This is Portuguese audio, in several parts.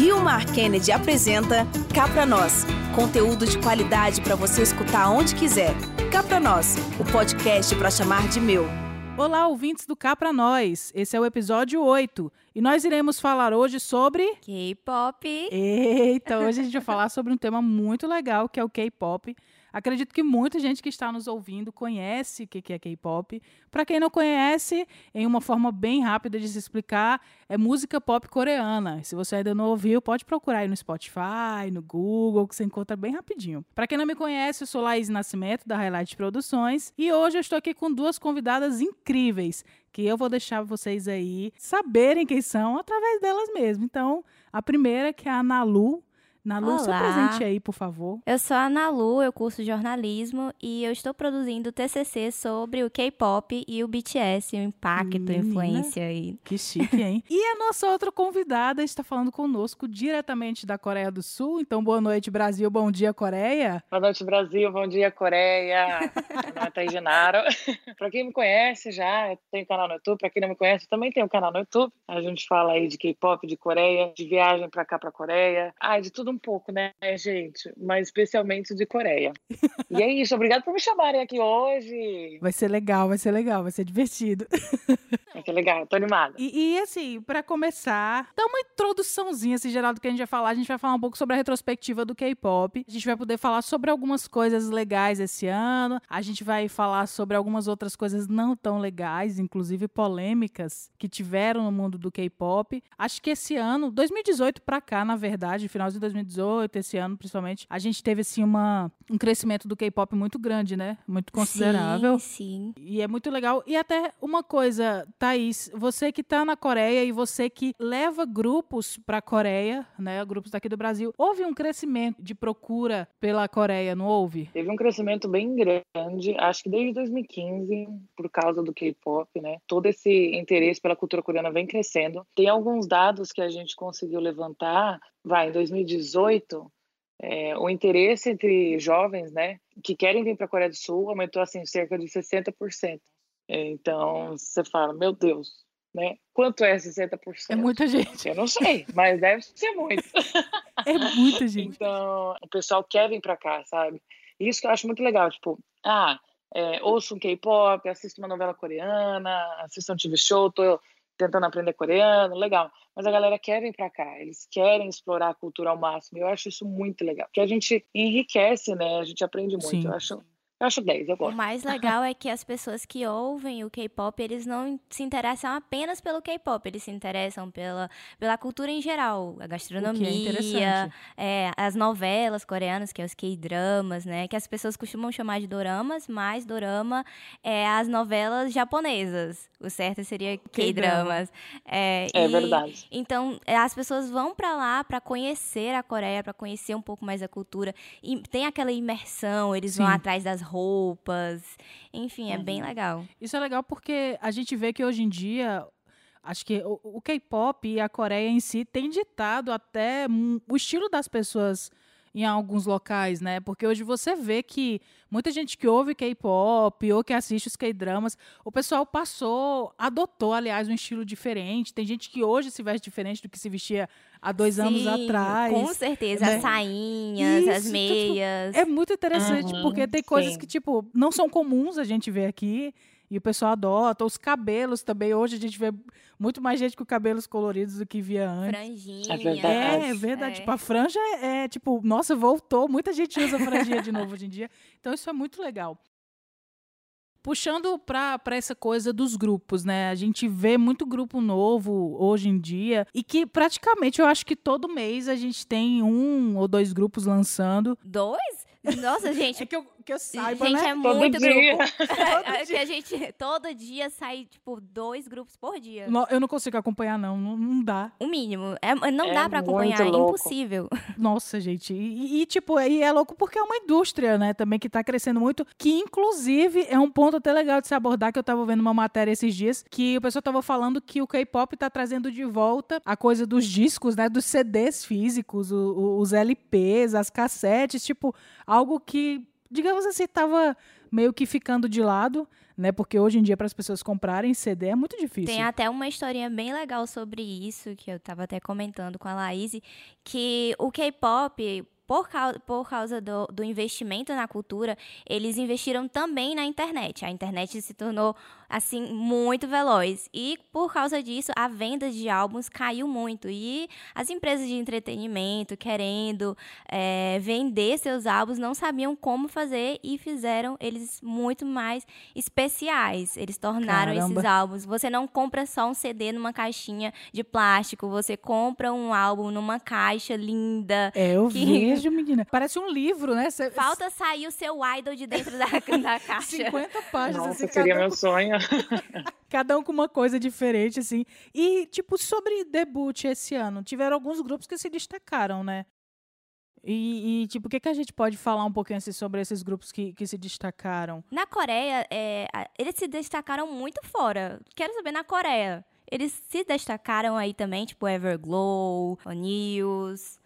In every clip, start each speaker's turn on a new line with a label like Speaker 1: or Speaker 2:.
Speaker 1: Rio Mar Kennedy apresenta Cá Pra Nós. Conteúdo de qualidade para você escutar onde quiser. Cá Pra Nós, o podcast para chamar de meu.
Speaker 2: Olá, ouvintes do Cá Pra Nós. Esse é o episódio 8 e nós iremos falar hoje sobre.
Speaker 3: K-pop.
Speaker 2: Eita, hoje a gente vai falar sobre um tema muito legal que é o K-pop. Acredito que muita gente que está nos ouvindo conhece o que é K-pop. Para quem não conhece, em uma forma bem rápida de se explicar, é música pop coreana. Se você ainda não ouviu, pode procurar aí no Spotify, no Google, que você encontra bem rapidinho. Para quem não me conhece, eu sou Laís Nascimento, da Highlight Produções, e hoje eu estou aqui com duas convidadas incríveis, que eu vou deixar vocês aí saberem quem são através delas mesmo. Então, a primeira que é a Nalu, Nalu, se presente aí, por favor.
Speaker 3: Eu sou a Nalu, eu curso jornalismo e eu estou produzindo TCC sobre o K-pop e o BTS, o impacto, Menina, a influência aí.
Speaker 2: Que chique, hein? e a nossa outra convidada está falando conosco diretamente da Coreia do Sul. Então, boa noite, Brasil, bom dia, Coreia.
Speaker 4: Boa noite, Brasil, bom dia, Coreia. É Thaís Genaro. Para quem me conhece já, eu tenho canal no YouTube. Para quem não me conhece, também tenho um canal no YouTube. A gente fala aí de K-pop, de Coreia, de viagem para cá, para Coreia. Ah, de tudo um pouco, né, gente? Mas especialmente de Coreia. e é isso, obrigado por me chamarem aqui hoje.
Speaker 2: Vai ser legal, vai ser legal, vai ser divertido.
Speaker 4: Vai ser legal, tô animada.
Speaker 2: E, e assim, para começar, dá uma introduçãozinha, assim, geral, do que a gente vai falar. A gente vai falar um pouco sobre a retrospectiva do K-pop. A gente vai poder falar sobre algumas coisas legais esse ano. A gente vai falar sobre algumas outras coisas não tão legais, inclusive polêmicas, que tiveram no mundo do K-pop. Acho que esse ano, 2018 para cá, na verdade, final de 2018, 2018, esse ano principalmente, a gente teve assim uma, um crescimento do K-pop muito grande, né? Muito considerável.
Speaker 3: Sim, sim.
Speaker 2: E é muito legal. E até uma coisa, Thaís, você que tá na Coreia e você que leva grupos para Coreia, né? Grupos daqui do Brasil, houve um crescimento de procura pela Coreia, não houve?
Speaker 4: Teve um crescimento bem grande, acho que desde 2015, por causa do K-pop, né? Todo esse interesse pela cultura coreana vem crescendo. Tem alguns dados que a gente conseguiu levantar vai, em 2018, é, o interesse entre jovens, né, que querem vir para a Coreia do Sul aumentou assim cerca de 60%. Então, você fala, meu Deus, né? Quanto é 60%?
Speaker 2: É muita gente.
Speaker 4: Eu não sei, mas deve ser muito.
Speaker 2: É muita gente.
Speaker 4: Então, o pessoal quer vir para cá, sabe? Isso que eu acho muito legal, tipo, ah, é, ouço um K-pop, assisto uma novela coreana, assisto um TV show, tô tentando aprender coreano, legal. Mas a galera quer vir para cá, eles querem explorar a cultura ao máximo. Eu acho isso muito legal, porque a gente enriquece, né? A gente aprende muito. Sim. Eu acho eu acho 10, eu gosto.
Speaker 3: O mais legal é que as pessoas que ouvem o K-pop, eles não se interessam apenas pelo K-pop, eles se interessam pela, pela cultura em geral, a gastronomia, é é, as novelas coreanas, que é os K-dramas, né? Que as pessoas costumam chamar de doramas, mas dorama é as novelas japonesas. O certo seria K-dramas.
Speaker 4: É, é e, verdade.
Speaker 3: Então, é, as pessoas vão para lá para conhecer a Coreia, para conhecer um pouco mais a cultura. E tem aquela imersão, eles Sim. vão atrás das roupas. Enfim, é uhum. bem legal.
Speaker 2: Isso é legal porque a gente vê que hoje em dia acho que o, o K-pop e a Coreia em si tem ditado até o estilo das pessoas em alguns locais, né? Porque hoje você vê que muita gente que ouve K-pop ou que assiste os K-dramas, o pessoal passou, adotou, aliás, um estilo diferente. Tem gente que hoje se veste diferente do que se vestia há dois
Speaker 3: Sim,
Speaker 2: anos atrás.
Speaker 3: Com certeza, né? as sainhas, Isso, as meias.
Speaker 2: Tipo, é muito interessante, uhum, porque tem coisas sim. que, tipo, não são comuns a gente ver aqui. E o pessoal adota. Os cabelos também. Hoje a gente vê muito mais gente com cabelos coloridos do que via antes.
Speaker 3: Franjinha. É
Speaker 4: verdade.
Speaker 2: É, é verdade. É. Tipo, a franja é, é, tipo, nossa, voltou. Muita gente usa franjinha de novo hoje em dia. Então isso é muito legal. Puxando para essa coisa dos grupos, né? A gente vê muito grupo novo hoje em dia e que praticamente eu acho que todo mês a gente tem um ou dois grupos lançando.
Speaker 3: Dois? Nossa, gente.
Speaker 2: É que eu, que eu saiba,
Speaker 3: gente,
Speaker 2: né?
Speaker 3: é muito todo grupo. é que a gente, todo dia sai, tipo, dois grupos por dia.
Speaker 2: Não, eu não consigo acompanhar, não. Não, não dá.
Speaker 3: O mínimo. É, não é dá para acompanhar, é impossível.
Speaker 2: Nossa, gente. E, e, tipo, e é louco porque é uma indústria, né, também que tá crescendo muito, que inclusive é um ponto até legal de se abordar, que eu tava vendo uma matéria esses dias, que o pessoal tava falando que o K-pop tá trazendo de volta a coisa dos discos, né, dos CDs físicos, o, os LPs, as cassetes, tipo, algo que, digamos assim, estava meio que ficando de lado, né? Porque hoje em dia, para as pessoas comprarem CD é muito difícil.
Speaker 3: Tem até uma historinha bem legal sobre isso, que eu estava até comentando com a Laís, que o K-pop, por causa, por causa do, do, investimento na cultura, eles investiram também na internet. A internet se tornou assim muito veloz e por causa disso a venda de álbuns caiu muito e as empresas de entretenimento querendo é, vender seus álbuns não sabiam como fazer e fizeram eles muito mais especiais. Eles tornaram Caramba. esses álbuns. Você não compra só um CD numa caixinha de plástico, você compra um álbum numa caixa linda.
Speaker 2: É, eu que... menina. Parece um livro, né? Cê...
Speaker 3: Falta sair o seu idol de dentro da, da caixa.
Speaker 2: 50 páginas.
Speaker 4: Nossa, assim, seria meu sonho.
Speaker 2: Cada um com uma coisa diferente, assim. E, tipo, sobre debut esse ano, tiveram alguns grupos que se destacaram, né? E, e, tipo, o que, que a gente pode falar um pouquinho assim, sobre esses grupos que, que se destacaram?
Speaker 3: Na Coreia, é, eles se destacaram muito fora. Quero saber, na Coreia, eles se destacaram aí também, tipo Everglow, News,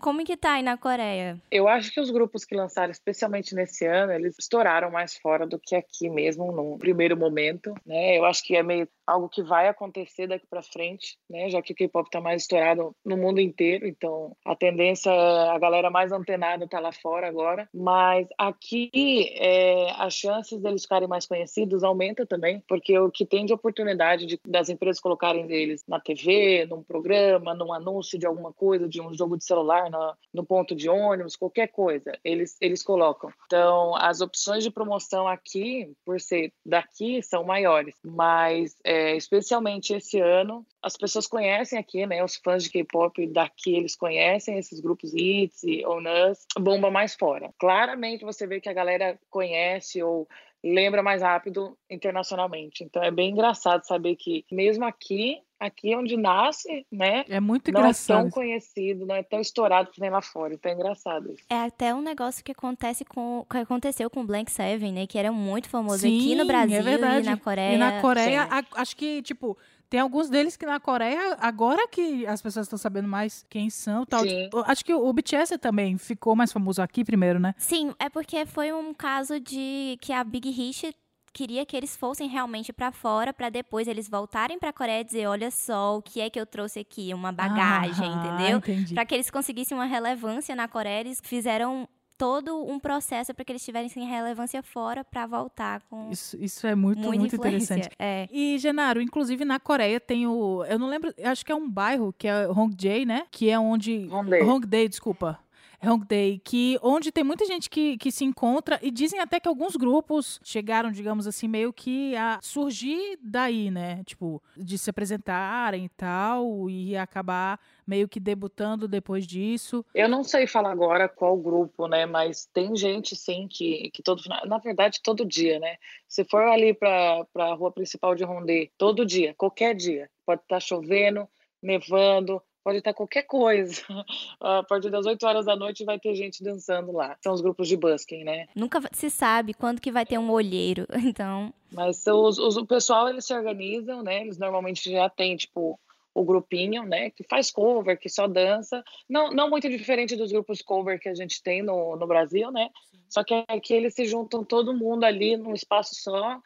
Speaker 3: como que tá aí na Coreia?
Speaker 4: Eu acho que os grupos que lançaram, especialmente nesse ano, eles estouraram mais fora do que aqui mesmo, no primeiro momento, né? Eu acho que é meio algo que vai acontecer daqui para frente, né? Já que o K-pop tá mais estourado no mundo inteiro, então a tendência é a galera mais antenada tá lá fora agora. Mas aqui é, as chances deles ficarem mais conhecidos aumenta também, porque o que tem de oportunidade de, das empresas colocarem deles na TV, num programa, num anúncio de alguma coisa, de um jogo de celular no, ponto de ônibus, qualquer coisa, eles, eles colocam. Então, as opções de promoção aqui, por ser daqui, são maiores, mas é, especialmente esse ano, as pessoas conhecem aqui, né? Os fãs de K-pop daqui, eles conhecem esses grupos ITZY ou NUS, bomba mais fora. Claramente você vê que a galera conhece ou lembra mais rápido internacionalmente. Então é bem engraçado saber que mesmo aqui aqui onde nasce, né?
Speaker 2: É muito engraçado.
Speaker 4: Não é tão conhecido, não é tão estourado que nem lá fora. Então é engraçado isso.
Speaker 3: É até um negócio que acontece com que aconteceu com o Blank Seven, né? Que era muito famoso Sim, aqui no Brasil é verdade. e na Coreia.
Speaker 2: E na Coreia, a, acho que, tipo, tem alguns deles que na Coreia, agora que as pessoas estão sabendo mais quem são tal. Tipo, acho que o BTS também ficou mais famoso aqui primeiro, né?
Speaker 3: Sim, é porque foi um caso de que a Big Hit queria que eles fossem realmente para fora para depois eles voltarem para a Coreia e dizer, olha só, o que é que eu trouxe aqui, uma bagagem, ah, entendeu? Para que eles conseguissem uma relevância na Coreia, eles fizeram todo um processo para que eles tivessem relevância fora para voltar com
Speaker 2: isso, isso é muito muito interessante.
Speaker 3: é.
Speaker 2: e Genaro inclusive na Coreia tem o eu não lembro acho que é um bairro que é Hongdae né? Que é onde
Speaker 4: Hongdae,
Speaker 2: Hongdae desculpa Hongdae, que onde tem muita gente que, que se encontra e dizem até que alguns grupos chegaram, digamos assim, meio que a surgir daí, né? Tipo, de se apresentarem e tal, e acabar meio que debutando depois disso.
Speaker 4: Eu não sei falar agora qual grupo, né? Mas tem gente, sim, que, que todo na verdade, todo dia, né? Se for ali para a rua principal de Rondê, todo dia, qualquer dia, pode estar tá chovendo, nevando, pode estar qualquer coisa. A partir das 8 horas da noite vai ter gente dançando lá. São os grupos de busking, né?
Speaker 3: Nunca se sabe quando que vai ter um olheiro, então...
Speaker 4: Mas os, os, o pessoal, eles se organizam, né? Eles normalmente já têm, tipo, o grupinho, né, que faz cover, que só dança, não, não muito diferente dos grupos cover que a gente tem no, no Brasil, né, só que aqui eles se juntam todo mundo ali num espaço só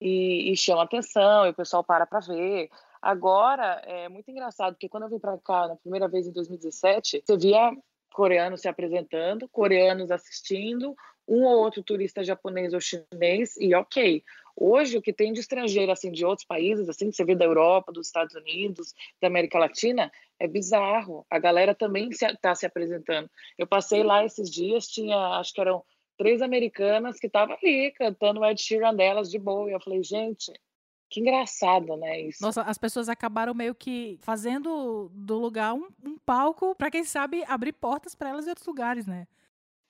Speaker 4: e, e chama atenção, e o pessoal para para ver. Agora, é muito engraçado, porque quando eu vim para cá na primeira vez em 2017, você via coreanos se apresentando, coreanos assistindo, um ou outro turista japonês ou chinês, e ok. Hoje, o que tem de estrangeiro, assim, de outros países, assim, que você vê da Europa, dos Estados Unidos, da América Latina, é bizarro. A galera também está se, se apresentando. Eu passei lá esses dias, tinha, acho que eram três americanas que estavam ali cantando Ed Sheeran delas de boa. E eu falei, gente, que engraçado, né? Isso.
Speaker 2: Nossa, as pessoas acabaram meio que fazendo do lugar um, um palco para quem sabe abrir portas para elas em outros lugares, né?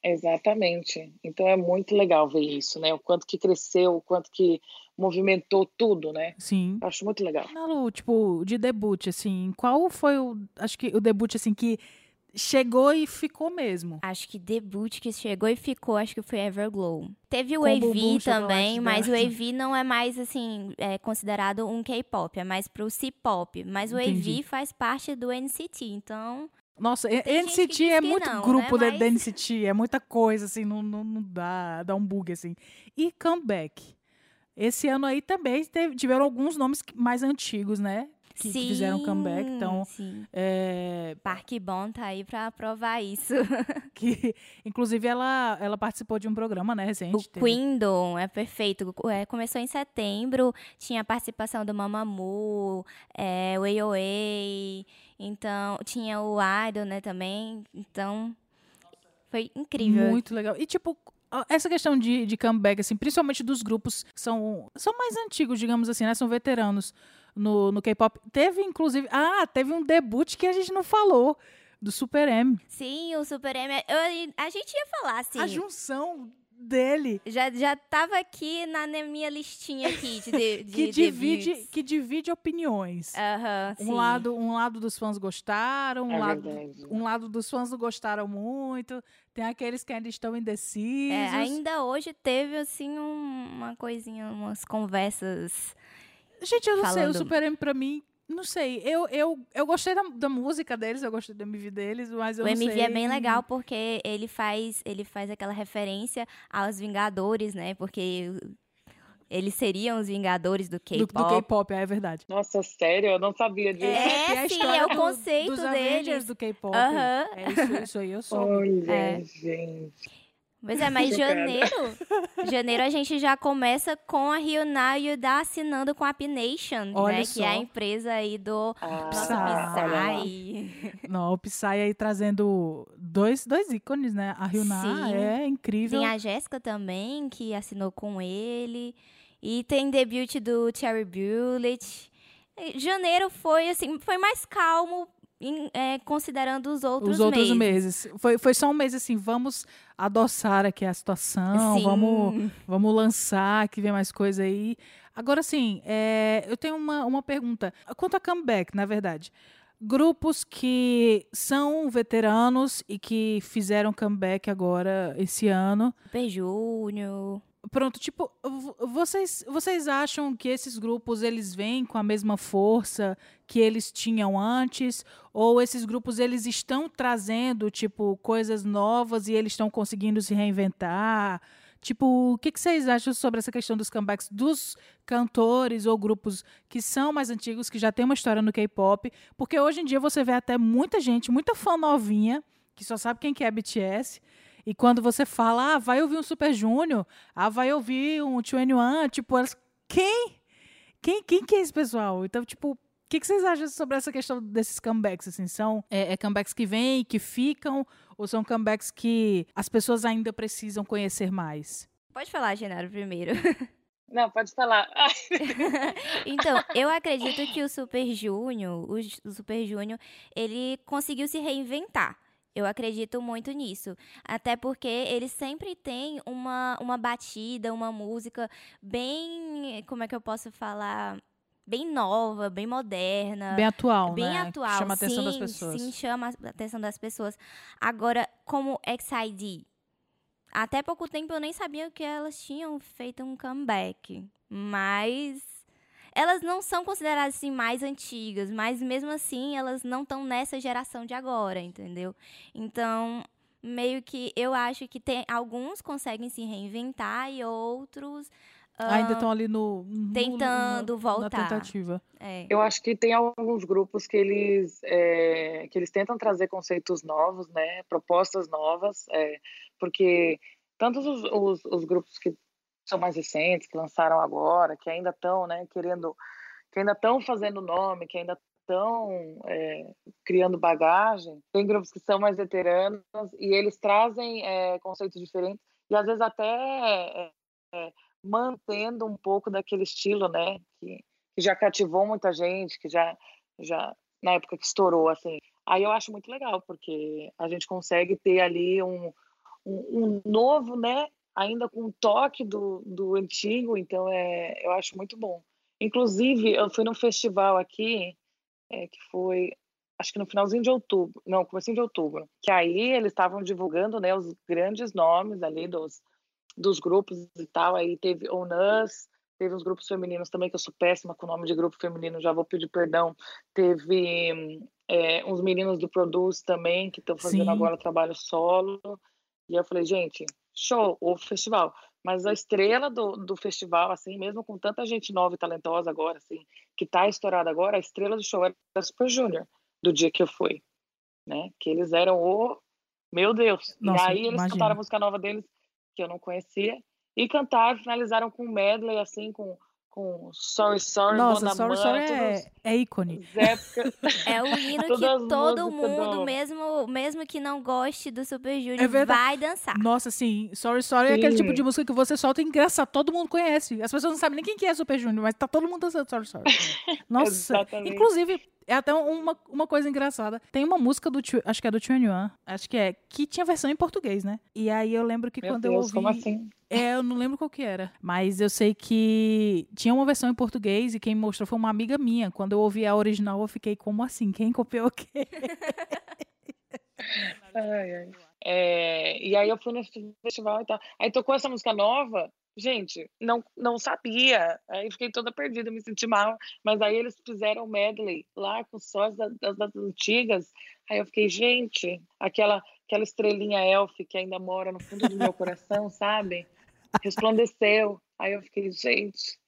Speaker 4: Exatamente. Então é muito legal ver isso, né? O quanto que cresceu, o quanto que movimentou tudo, né?
Speaker 2: Sim.
Speaker 4: Acho muito legal.
Speaker 2: Nalu, tipo, de debut, assim, qual foi o. Acho que o debut, assim, que chegou e ficou mesmo.
Speaker 3: Acho que debut que chegou e ficou, acho que foi Everglow. Teve o AV também, mas o AV não é mais assim, é considerado um K-pop, é mais pro C-pop, mas o AV faz parte do NCT, então
Speaker 2: Nossa, NCT é muito não, grupo né? da NCT, é muita coisa, assim, não, não, não, dá, dá um bug, assim. E comeback. Esse ano aí também teve, tiveram alguns nomes mais antigos, né? Que, sim, que fizeram comeback. Então,
Speaker 3: sim. É... Park Bon tá aí pra provar isso.
Speaker 2: que, inclusive, ela, ela participou de um programa, né, recente.
Speaker 3: O teve... Queendom, é perfeito. É, começou em setembro, tinha a participação do Mamamoo, é, o AOA, então, tinha o Idol, né, também. Então, foi incrível.
Speaker 2: Muito legal. E, tipo, essa questão de, de comeback, assim, principalmente dos grupos que são, são mais antigos, digamos assim, né? São veteranos no, no K-pop. Teve, inclusive. Ah, teve um debut que a gente não falou. Do Super M.
Speaker 3: Sim, o Super M. Eu, a gente ia falar, assim.
Speaker 2: A junção dele.
Speaker 3: Já, já tava aqui na minha listinha aqui de, de
Speaker 2: que divide Que divide opiniões.
Speaker 3: Uhum,
Speaker 2: um, lado, um lado dos fãs gostaram, um, é lado, um lado dos fãs não gostaram muito. Tem aqueles que ainda estão indecisos. É,
Speaker 3: ainda hoje teve, assim, um, uma coisinha, umas conversas
Speaker 2: Gente, eu não falando. sei, o Super M pra mim, não sei. Eu, eu, eu gostei da, da música deles, eu gostei do MV deles, mas eu
Speaker 3: o
Speaker 2: não sei.
Speaker 3: O MV é bem legal porque ele faz, ele faz aquela referência aos Vingadores, né? Porque eles seriam os Vingadores do K-pop.
Speaker 2: Do, do K-pop, é verdade.
Speaker 4: Nossa, sério? Eu não sabia disso.
Speaker 3: É, é sim, é o conceito do, dos deles.
Speaker 2: Avengers do K-pop. Uhum. É isso, isso aí eu sou.
Speaker 4: Olha, é. gente.
Speaker 3: Pois é, mas janeiro, janeiro a gente já começa com a Hyuna Yuda assinando com a P-Nation, né? Só. Que é a empresa aí do ah, Psy.
Speaker 2: Não, o Psy aí trazendo dois, dois ícones, né? A Hyuna Sim. é incrível.
Speaker 3: Tem a Jéssica também, que assinou com ele. E tem debut do Cherry Bullet. Janeiro foi assim, foi mais calmo em, é, considerando os outros
Speaker 2: Os outros
Speaker 3: meses.
Speaker 2: meses. Foi, foi só um mês assim, vamos adoçar aqui a situação, vamos, vamos lançar, que vem mais coisa aí. Agora, sim, é, eu tenho uma, uma pergunta. Quanto a comeback, na verdade. Grupos que são veteranos e que fizeram comeback agora esse ano.
Speaker 3: Super Júnior.
Speaker 2: Pronto, tipo, vocês, vocês acham que esses grupos eles vêm com a mesma força que eles tinham antes ou esses grupos eles estão trazendo tipo coisas novas e eles estão conseguindo se reinventar? Tipo, o que, que vocês acham sobre essa questão dos comebacks dos cantores ou grupos que são mais antigos, que já tem uma história no K-pop? Porque hoje em dia você vê até muita gente, muita fã novinha, que só sabe quem que é BTS, e quando você fala, ah, vai ouvir um Super Júnior, ah, vai ouvir um 21, tipo, elas, quem? Quem, quem que é esse pessoal? Então, tipo, o que, que, vocês acham sobre essa questão desses comebacks? Assim, são é, é comebacks que vêm, que ficam, ou são comebacks que as pessoas ainda precisam conhecer mais?
Speaker 3: Pode falar, Genaro, primeiro.
Speaker 4: Não, pode falar.
Speaker 3: então, eu acredito que o Super Júnior, o Super Júnior, ele conseguiu se reinventar. Eu acredito muito nisso. Até porque ele sempre tem uma, uma batida, uma música bem. Como é que eu posso falar? Bem nova, bem moderna.
Speaker 2: Bem atual,
Speaker 3: bem
Speaker 2: né?
Speaker 3: atual.
Speaker 2: Chama a atenção
Speaker 3: sim,
Speaker 2: das pessoas.
Speaker 3: Sim, chama a atenção das pessoas. Agora, como XID. Até pouco tempo eu nem sabia que elas tinham feito um comeback. Mas elas não são consideradas assim mais antigas, mas mesmo assim elas não estão nessa geração de agora, entendeu? Então, meio que eu acho que tem alguns conseguem se reinventar e outros
Speaker 2: Uh, Ainda estão ali no,
Speaker 3: no tentando
Speaker 2: no,
Speaker 3: voltar.
Speaker 2: Na tentativa.
Speaker 3: É.
Speaker 4: Eu acho que tem alguns grupos que eles é, que eles tentam trazer conceitos novos, né, propostas novas, é, porque tantos os, os, os, grupos que são mais recentes, que lançaram agora, que ainda estão, né, querendo, que ainda estão fazendo nome, que ainda estão é, criando bagagem. Tem grupos que são mais veteranos e eles trazem é, conceitos diferentes e às vezes até é, é, mantendo um pouco daquele estilo, né, que, que já cativou muita gente, que já, já na época que estourou, assim. Aí eu acho muito legal porque a gente consegue ter ali um, um, um novo, né, ainda com um toque do, do antigo, então é, eu acho muito bom. Inclusive, eu fui num festival aqui, é, que foi, acho que no finalzinho de outubro, não, comecinho de outubro, que aí eles estavam divulgando, né, os grandes nomes ali dos, dos grupos e tal, aí teve On Us, Teve uns grupos femininos também, que eu sou péssima com o nome de grupo feminino, já vou pedir perdão. Teve é, uns meninos do Produce também, que estão fazendo Sim. agora trabalho solo. E eu falei, gente, show, o festival. Mas a estrela do, do festival, assim, mesmo com tanta gente nova e talentosa agora, assim, que tá estourada agora, a estrela do show era a Super Junior, do dia que eu fui, né? Que eles eram o... Meu Deus! Nossa, e aí eles imagina. cantaram a música nova deles, que eu não conhecia, e cantaram, finalizaram com um medley, assim, com com Sorry Sorry,
Speaker 2: Nossa, Sorry Sorry é, é ícone.
Speaker 3: É o hino que todo mundo, do... mesmo, mesmo que não goste do Super Junior, é vai dançar.
Speaker 2: Nossa, sim. Sorry Sorry sim. é aquele tipo de música que você solta e engraçado, todo mundo conhece. As pessoas não sabem nem quem que é Super Junior, mas tá todo mundo dançando Sorry Sorry. Nossa, inclusive, é até uma, uma coisa engraçada. Tem uma música do, acho que é do Chuan acho que é, que tinha versão em português, né? E aí eu lembro que
Speaker 4: Meu
Speaker 2: quando
Speaker 4: Deus,
Speaker 2: eu ouvi...
Speaker 4: como assim?
Speaker 2: É, eu não lembro qual que era. Mas eu sei que tinha uma versão em português e quem mostrou foi uma amiga minha. Quando eu ouvi a original, eu fiquei, como assim? Quem copiou o quê?
Speaker 4: ai, ai. É, e aí eu fui nesse festival e tal. Aí tocou essa música nova, gente, não, não sabia. Aí fiquei toda perdida, me senti mal. Mas aí eles fizeram medley lá com sós das, das, das antigas. Aí eu fiquei, gente, aquela, aquela estrelinha elf que ainda mora no fundo do meu coração, sabe? Resplandeceu. Aí eu fiquei, gente,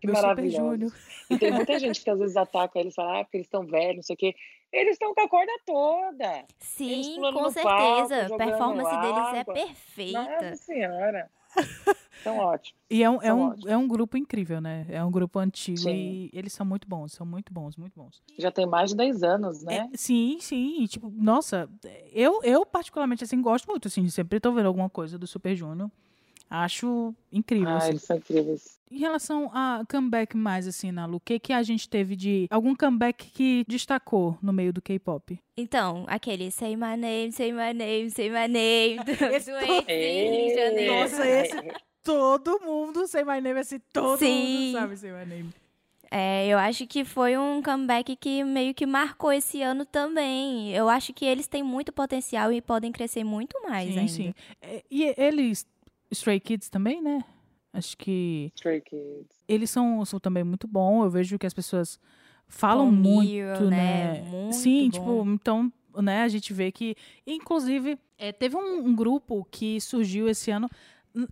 Speaker 4: que meu maravilhoso. E tem muita gente que às vezes ataca eles, fala, ah, porque eles estão velhos, não sei o quê. Eles estão com a corda toda.
Speaker 3: Sim, com certeza. a performance
Speaker 4: água.
Speaker 3: deles é perfeita.
Speaker 4: Nossa senhora. São ótimos.
Speaker 2: E é um, é, um, é um grupo incrível, né? É um grupo antigo sim. e eles são muito bons, são muito bons, muito bons.
Speaker 4: Já tem mais de 10 anos, né?
Speaker 2: É, sim, sim. E, tipo, nossa, eu, eu particularmente, assim, gosto muito, assim, sempre tô vendo alguma coisa do Super Junior. Acho incrível.
Speaker 4: Ah,
Speaker 2: assim.
Speaker 4: eles são incríveis.
Speaker 2: Em relação a comeback mais, assim, na Lu, o que, que a gente teve de. Algum comeback que destacou no meio do K-pop?
Speaker 3: Então, aquele Say My Name, Say My Name, Say My Name. Do, esse do to...
Speaker 2: Nossa, esse. Todo mundo Say My Name, assim, todo Sim. mundo sabe Say My Name.
Speaker 3: É, eu acho que foi um comeback que meio que marcou esse ano também. Eu acho que eles têm muito potencial e podem crescer muito mais sim, ainda. Sim,
Speaker 2: é, E eles Stray Kids também, né? Acho que.
Speaker 4: Stray Kids.
Speaker 2: Eles são, são também muito bons. Eu vejo que as pessoas falam muito, né?
Speaker 3: né? Muito
Speaker 2: Sim,
Speaker 3: bom.
Speaker 2: tipo, então, né, a gente vê que. Inclusive, é, teve um, um, grupo que surgiu esse ano.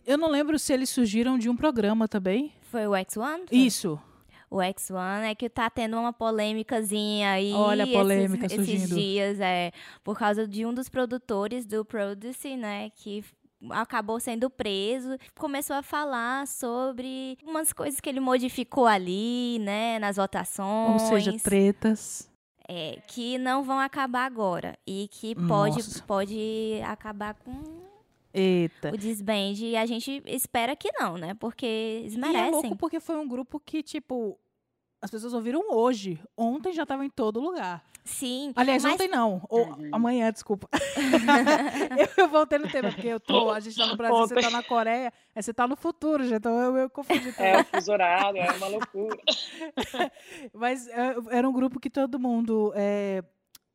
Speaker 2: Eu não lembro se eles surgiram de um programa também.
Speaker 3: Foi o X1?
Speaker 2: Isso.
Speaker 3: O X1 é que tá tendo uma polêmicazinha aí.
Speaker 2: Olha a polêmica
Speaker 3: esses,
Speaker 2: surgindo.
Speaker 3: Esses dias, é. Por causa de um dos produtores do Produce, né? Que acabou sendo preso, começou a falar sobre umas coisas que ele modificou ali, né, nas votações.
Speaker 2: Ou seja, tretas.
Speaker 3: É, que não vão acabar agora e que pode, pode acabar com
Speaker 2: Eita.
Speaker 3: o desband. E a gente espera que não, né? Porque eles merecem. E
Speaker 2: é louco porque foi um grupo que, tipo, as pessoas ouviram hoje. Ontem já estava em todo lugar.
Speaker 3: Sim.
Speaker 2: Aliás, mas... ontem não. Ou, uhum. Amanhã, desculpa. eu, voltei no tema, porque eu tô, a gente tá no Brasil, ontem. você tá na Coreia, você tá no futuro, já então eu, eu confundi.
Speaker 4: É, o fuso horário, é uma loucura.
Speaker 2: mas é, era um grupo que todo mundo é,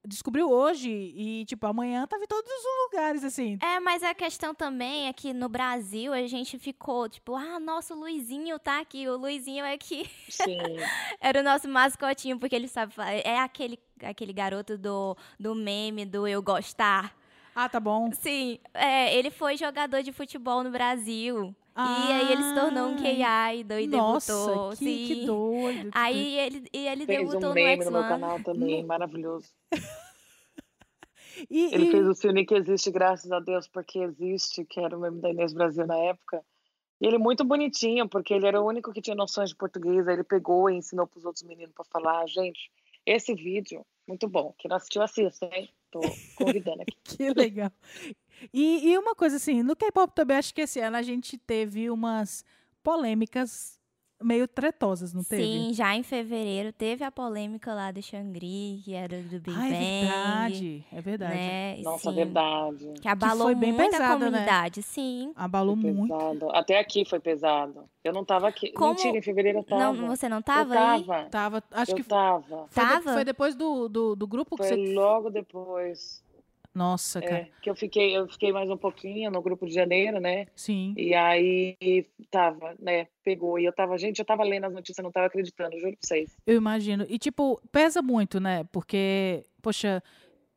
Speaker 2: descobriu hoje e, tipo, amanhã tava em todos os lugares, assim.
Speaker 3: É, mas a questão também é que no Brasil a gente ficou, tipo, ah, nosso Luizinho tá aqui, o Luizinho é aqui.
Speaker 4: Sim.
Speaker 3: Era o nosso mascotinho, porque ele sabe falar. É aquele, aquele garoto do, do meme do eu gostar.
Speaker 2: Ah, tá bom.
Speaker 3: Sim, é, ele foi jogador de futebol no Brasil. Ah, e aí ele se tornou um QI e
Speaker 2: nossa,
Speaker 3: debutou.
Speaker 2: Que, sim. que doido.
Speaker 3: Aí ele, e ele
Speaker 4: fez
Speaker 3: debutou
Speaker 4: um meme
Speaker 3: no,
Speaker 4: no meu canal também, maravilhoso.
Speaker 2: e,
Speaker 4: ele
Speaker 2: e...
Speaker 4: fez o filme que existe, graças a Deus, porque existe, que era o meme da Inês Brasil na época. E ele é muito bonitinho, porque ele era o único que tinha noções de português. Aí ele pegou e ensinou para os outros meninos para falar. Gente, esse vídeo, muito bom. Quem não assistiu, assista, hein? Tô convidando aqui.
Speaker 2: que legal. E, e uma coisa assim, no K-pop também, acho que esse ano a gente teve umas polêmicas meio tretosas, não teve?
Speaker 3: Sim, já em fevereiro teve a polêmica lá do Shangri, que era do Big ah, Bang.
Speaker 2: É verdade, é verdade.
Speaker 3: Né?
Speaker 4: Nossa, sim, verdade.
Speaker 3: Que abalou que foi bem muito pesado, a né? comunidade, né? sim.
Speaker 2: Abalou
Speaker 4: foi
Speaker 2: muito.
Speaker 4: Pesado. Até aqui foi pesado. Eu não tava aqui. Como... Mentira, em fevereiro eu tava.
Speaker 3: Não, você não tava
Speaker 4: eu tava.
Speaker 3: aí?
Speaker 2: Tava, acho
Speaker 4: eu
Speaker 2: que
Speaker 4: tava.
Speaker 2: Foi,
Speaker 3: tava?
Speaker 2: De, foi depois do, do, do grupo
Speaker 4: foi
Speaker 2: que você...
Speaker 4: logo depois.
Speaker 2: Nossa,
Speaker 4: É,
Speaker 2: cara.
Speaker 4: que eu fiquei, eu fiquei mais um pouquinho no grupo de janeiro, né?
Speaker 2: Sim.
Speaker 4: E aí tava, né? Pegou. E eu tava, gente, eu tava lendo as notícias, não tava acreditando, juro pra vocês.
Speaker 2: Eu imagino. E, tipo, pesa muito, né? Porque, poxa,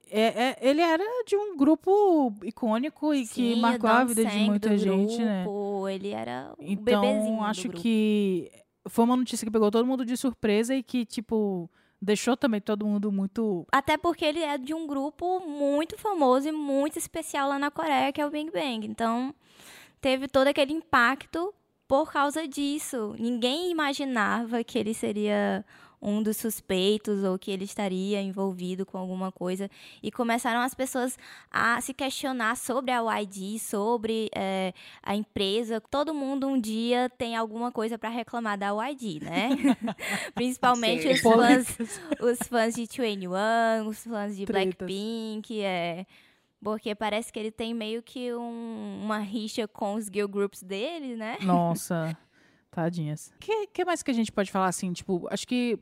Speaker 2: é, é- ele era de um grupo icônico e que
Speaker 3: Sim, o
Speaker 2: marcou a vida de muita
Speaker 3: do
Speaker 2: gente, né?
Speaker 3: grupo, Ele era o
Speaker 2: Então, acho
Speaker 3: grupo.
Speaker 2: que foi uma notícia que pegou todo mundo de surpresa e que, tipo, deixou também todo mundo muito.
Speaker 3: Até porque ele é de um grupo muito famoso e muito especial lá na Coreia, que é o Big Bang. Então, teve todo aquele impacto por causa disso. Ninguém imaginava que ele seria um dos suspeitos ou que ele estaria envolvido com alguma coisa. E começaram as pessoas a se questionar sobre a YG, sobre eh, a empresa. Todo mundo um dia tem alguma coisa para reclamar da YG, né? Principalmente os fãs os fãs de 21, os fãs de. Blackpink, é. Porque parece que ele tem meio que um- uma rixa com os girl groups dele, né?
Speaker 2: Nossa, tadinhas. O que, que mais que a gente pode falar assim? Tipo, acho que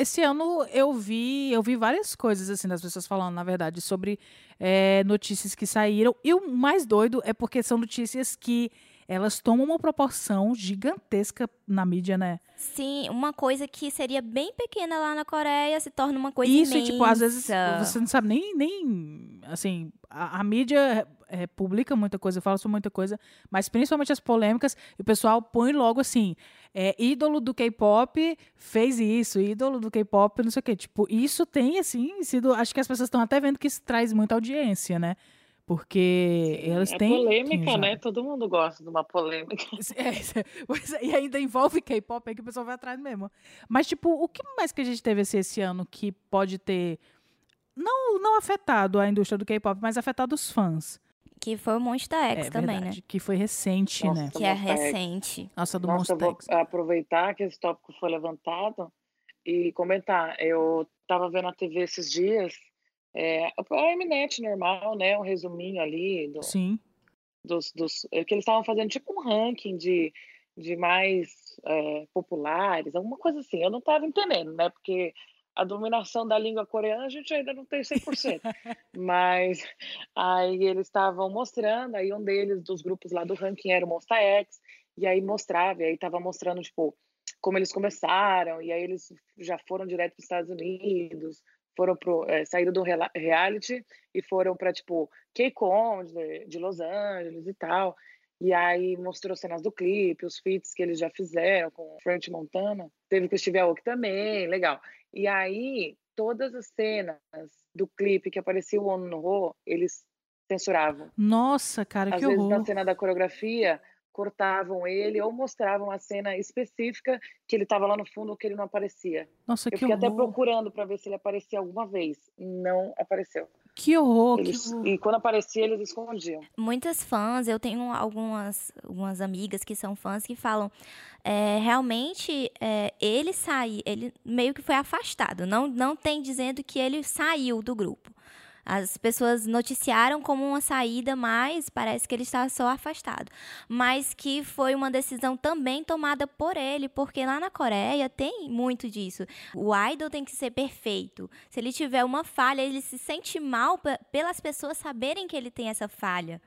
Speaker 2: esse ano eu vi, eu vi várias coisas assim das pessoas falando, na verdade, sobre é, notícias que saíram. E o mais doido é porque são notícias que elas tomam uma proporção gigantesca na mídia, né?
Speaker 3: Sim, uma coisa que seria bem pequena lá na Coreia se torna uma coisa
Speaker 2: Isso, e,
Speaker 3: imensa.
Speaker 2: tipo, às vezes você não sabe nem, nem assim, a, a mídia é, publica muita coisa, fala sobre muita coisa, mas principalmente as polêmicas, e o pessoal põe logo assim, é, ídolo do K-pop fez isso, ídolo do K-pop, não sei o quê. Tipo, isso tem, assim, sido, acho que as pessoas estão até vendo que isso traz muita audiência, né? Porque elas
Speaker 4: é
Speaker 2: têm...
Speaker 4: polêmica, né? Todo mundo gosta de uma polêmica.
Speaker 2: É, é, e ainda envolve K-pop, aí que o pessoal vai atrás mesmo. Mas, tipo, o que mais que a gente teve esse, esse ano que pode ter. Não, não afetado a indústria do K-pop, mas afetado os fãs.
Speaker 3: Que foi o Monsta X
Speaker 2: é
Speaker 3: também,
Speaker 2: verdade,
Speaker 3: né?
Speaker 2: Que foi recente,
Speaker 4: Nossa,
Speaker 2: né?
Speaker 3: Que é recente.
Speaker 2: Nossa, do
Speaker 4: Nossa, eu
Speaker 2: Monster
Speaker 4: vou
Speaker 2: X.
Speaker 4: aproveitar que esse tópico foi levantado e comentar. Eu tava vendo a TV esses dias, é, a Mnet normal, né? Um resuminho ali do,
Speaker 2: Sim.
Speaker 4: dos, dos é, que eles estavam fazendo tipo um ranking de, de mais é, populares, alguma coisa assim. Eu não estava entendendo, né? Porque a dominação da língua coreana a gente ainda não tem 100%. Mas aí eles estavam mostrando, aí um deles, dos grupos lá do ranking era o Monsta X, e aí mostrava, e aí estava mostrando, tipo, como eles começaram, e aí eles já foram direto para os Estados Unidos, foram pro, é, saíram do reality e foram para, tipo, K-Con de, de Los Angeles e tal. E aí mostrou cenas do clipe, os feats que eles já fizeram com o French Montana. Teve com o Steve Aoki também, legal. E aí, todas as cenas do clipe que aparecia o Ono no Ho, eles censuravam.
Speaker 2: Nossa, cara,
Speaker 4: Às
Speaker 2: que
Speaker 4: vezes,
Speaker 2: horror.
Speaker 4: na cena da coreografia, cortavam ele ou mostravam a cena específica que ele estava lá no fundo ou que ele não aparecia.
Speaker 2: Nossa,
Speaker 4: Eu
Speaker 2: que
Speaker 4: fiquei até procurando para ver se ele aparecia alguma vez. Não apareceu.
Speaker 2: Que horror, que
Speaker 4: Eles,
Speaker 2: horror.
Speaker 4: e quando aparecia, eles escondiam.
Speaker 3: Muitas fãs, eu tenho algumas, algumas amigas que são fãs que falam, é, realmente é, ele saiu, ele meio que foi afastado. Não, não tem dizendo que ele saiu do grupo. As pessoas noticiaram como uma saída, mas parece que ele está só afastado. Mas que foi uma decisão também tomada por ele, porque lá na Coreia tem muito disso. O idol tem que ser perfeito. Se ele tiver uma falha, ele se sente mal pe- pelas pessoas saberem que ele tem essa falha.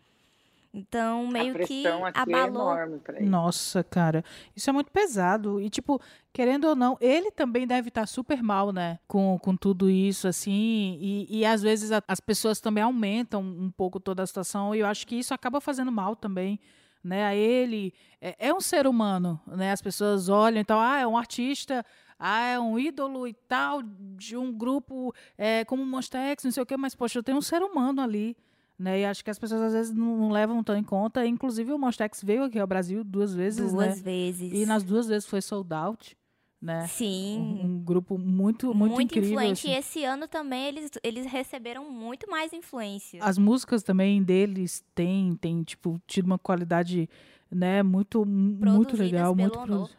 Speaker 3: Então, meio
Speaker 4: a
Speaker 3: que
Speaker 4: é
Speaker 3: abalou.
Speaker 4: ele.
Speaker 2: Nossa, cara, isso é muito pesado. E, tipo, querendo ou não, ele também deve estar super mal, né? Com, com tudo isso, assim. E, e às vezes a- as pessoas também aumentam um pouco toda a situação. E eu acho que isso acaba fazendo mal também. Né, a ele é, é um ser humano, né? As pessoas olham, então, ah, é um artista, ah, é um ídolo e tal de um grupo é, como o Monster X, não sei o quê, mas poxa, eu tenho um ser humano ali, né? E acho que as pessoas às vezes não, não levam tão em conta. Inclusive o Monster X veio aqui ao Brasil duas vezes,
Speaker 3: Duas
Speaker 2: né?
Speaker 3: vezes.
Speaker 2: E nas duas vezes foi sold out, né?
Speaker 3: Sim.
Speaker 2: Um, um grupo muito, muito, incrível.
Speaker 3: influente.
Speaker 2: assim.
Speaker 3: E esse ano também eles, eles receberam muito mais influência.
Speaker 2: As músicas também deles têm, têm tipo, tido uma qualidade, né, muito, muito legal, muito produ-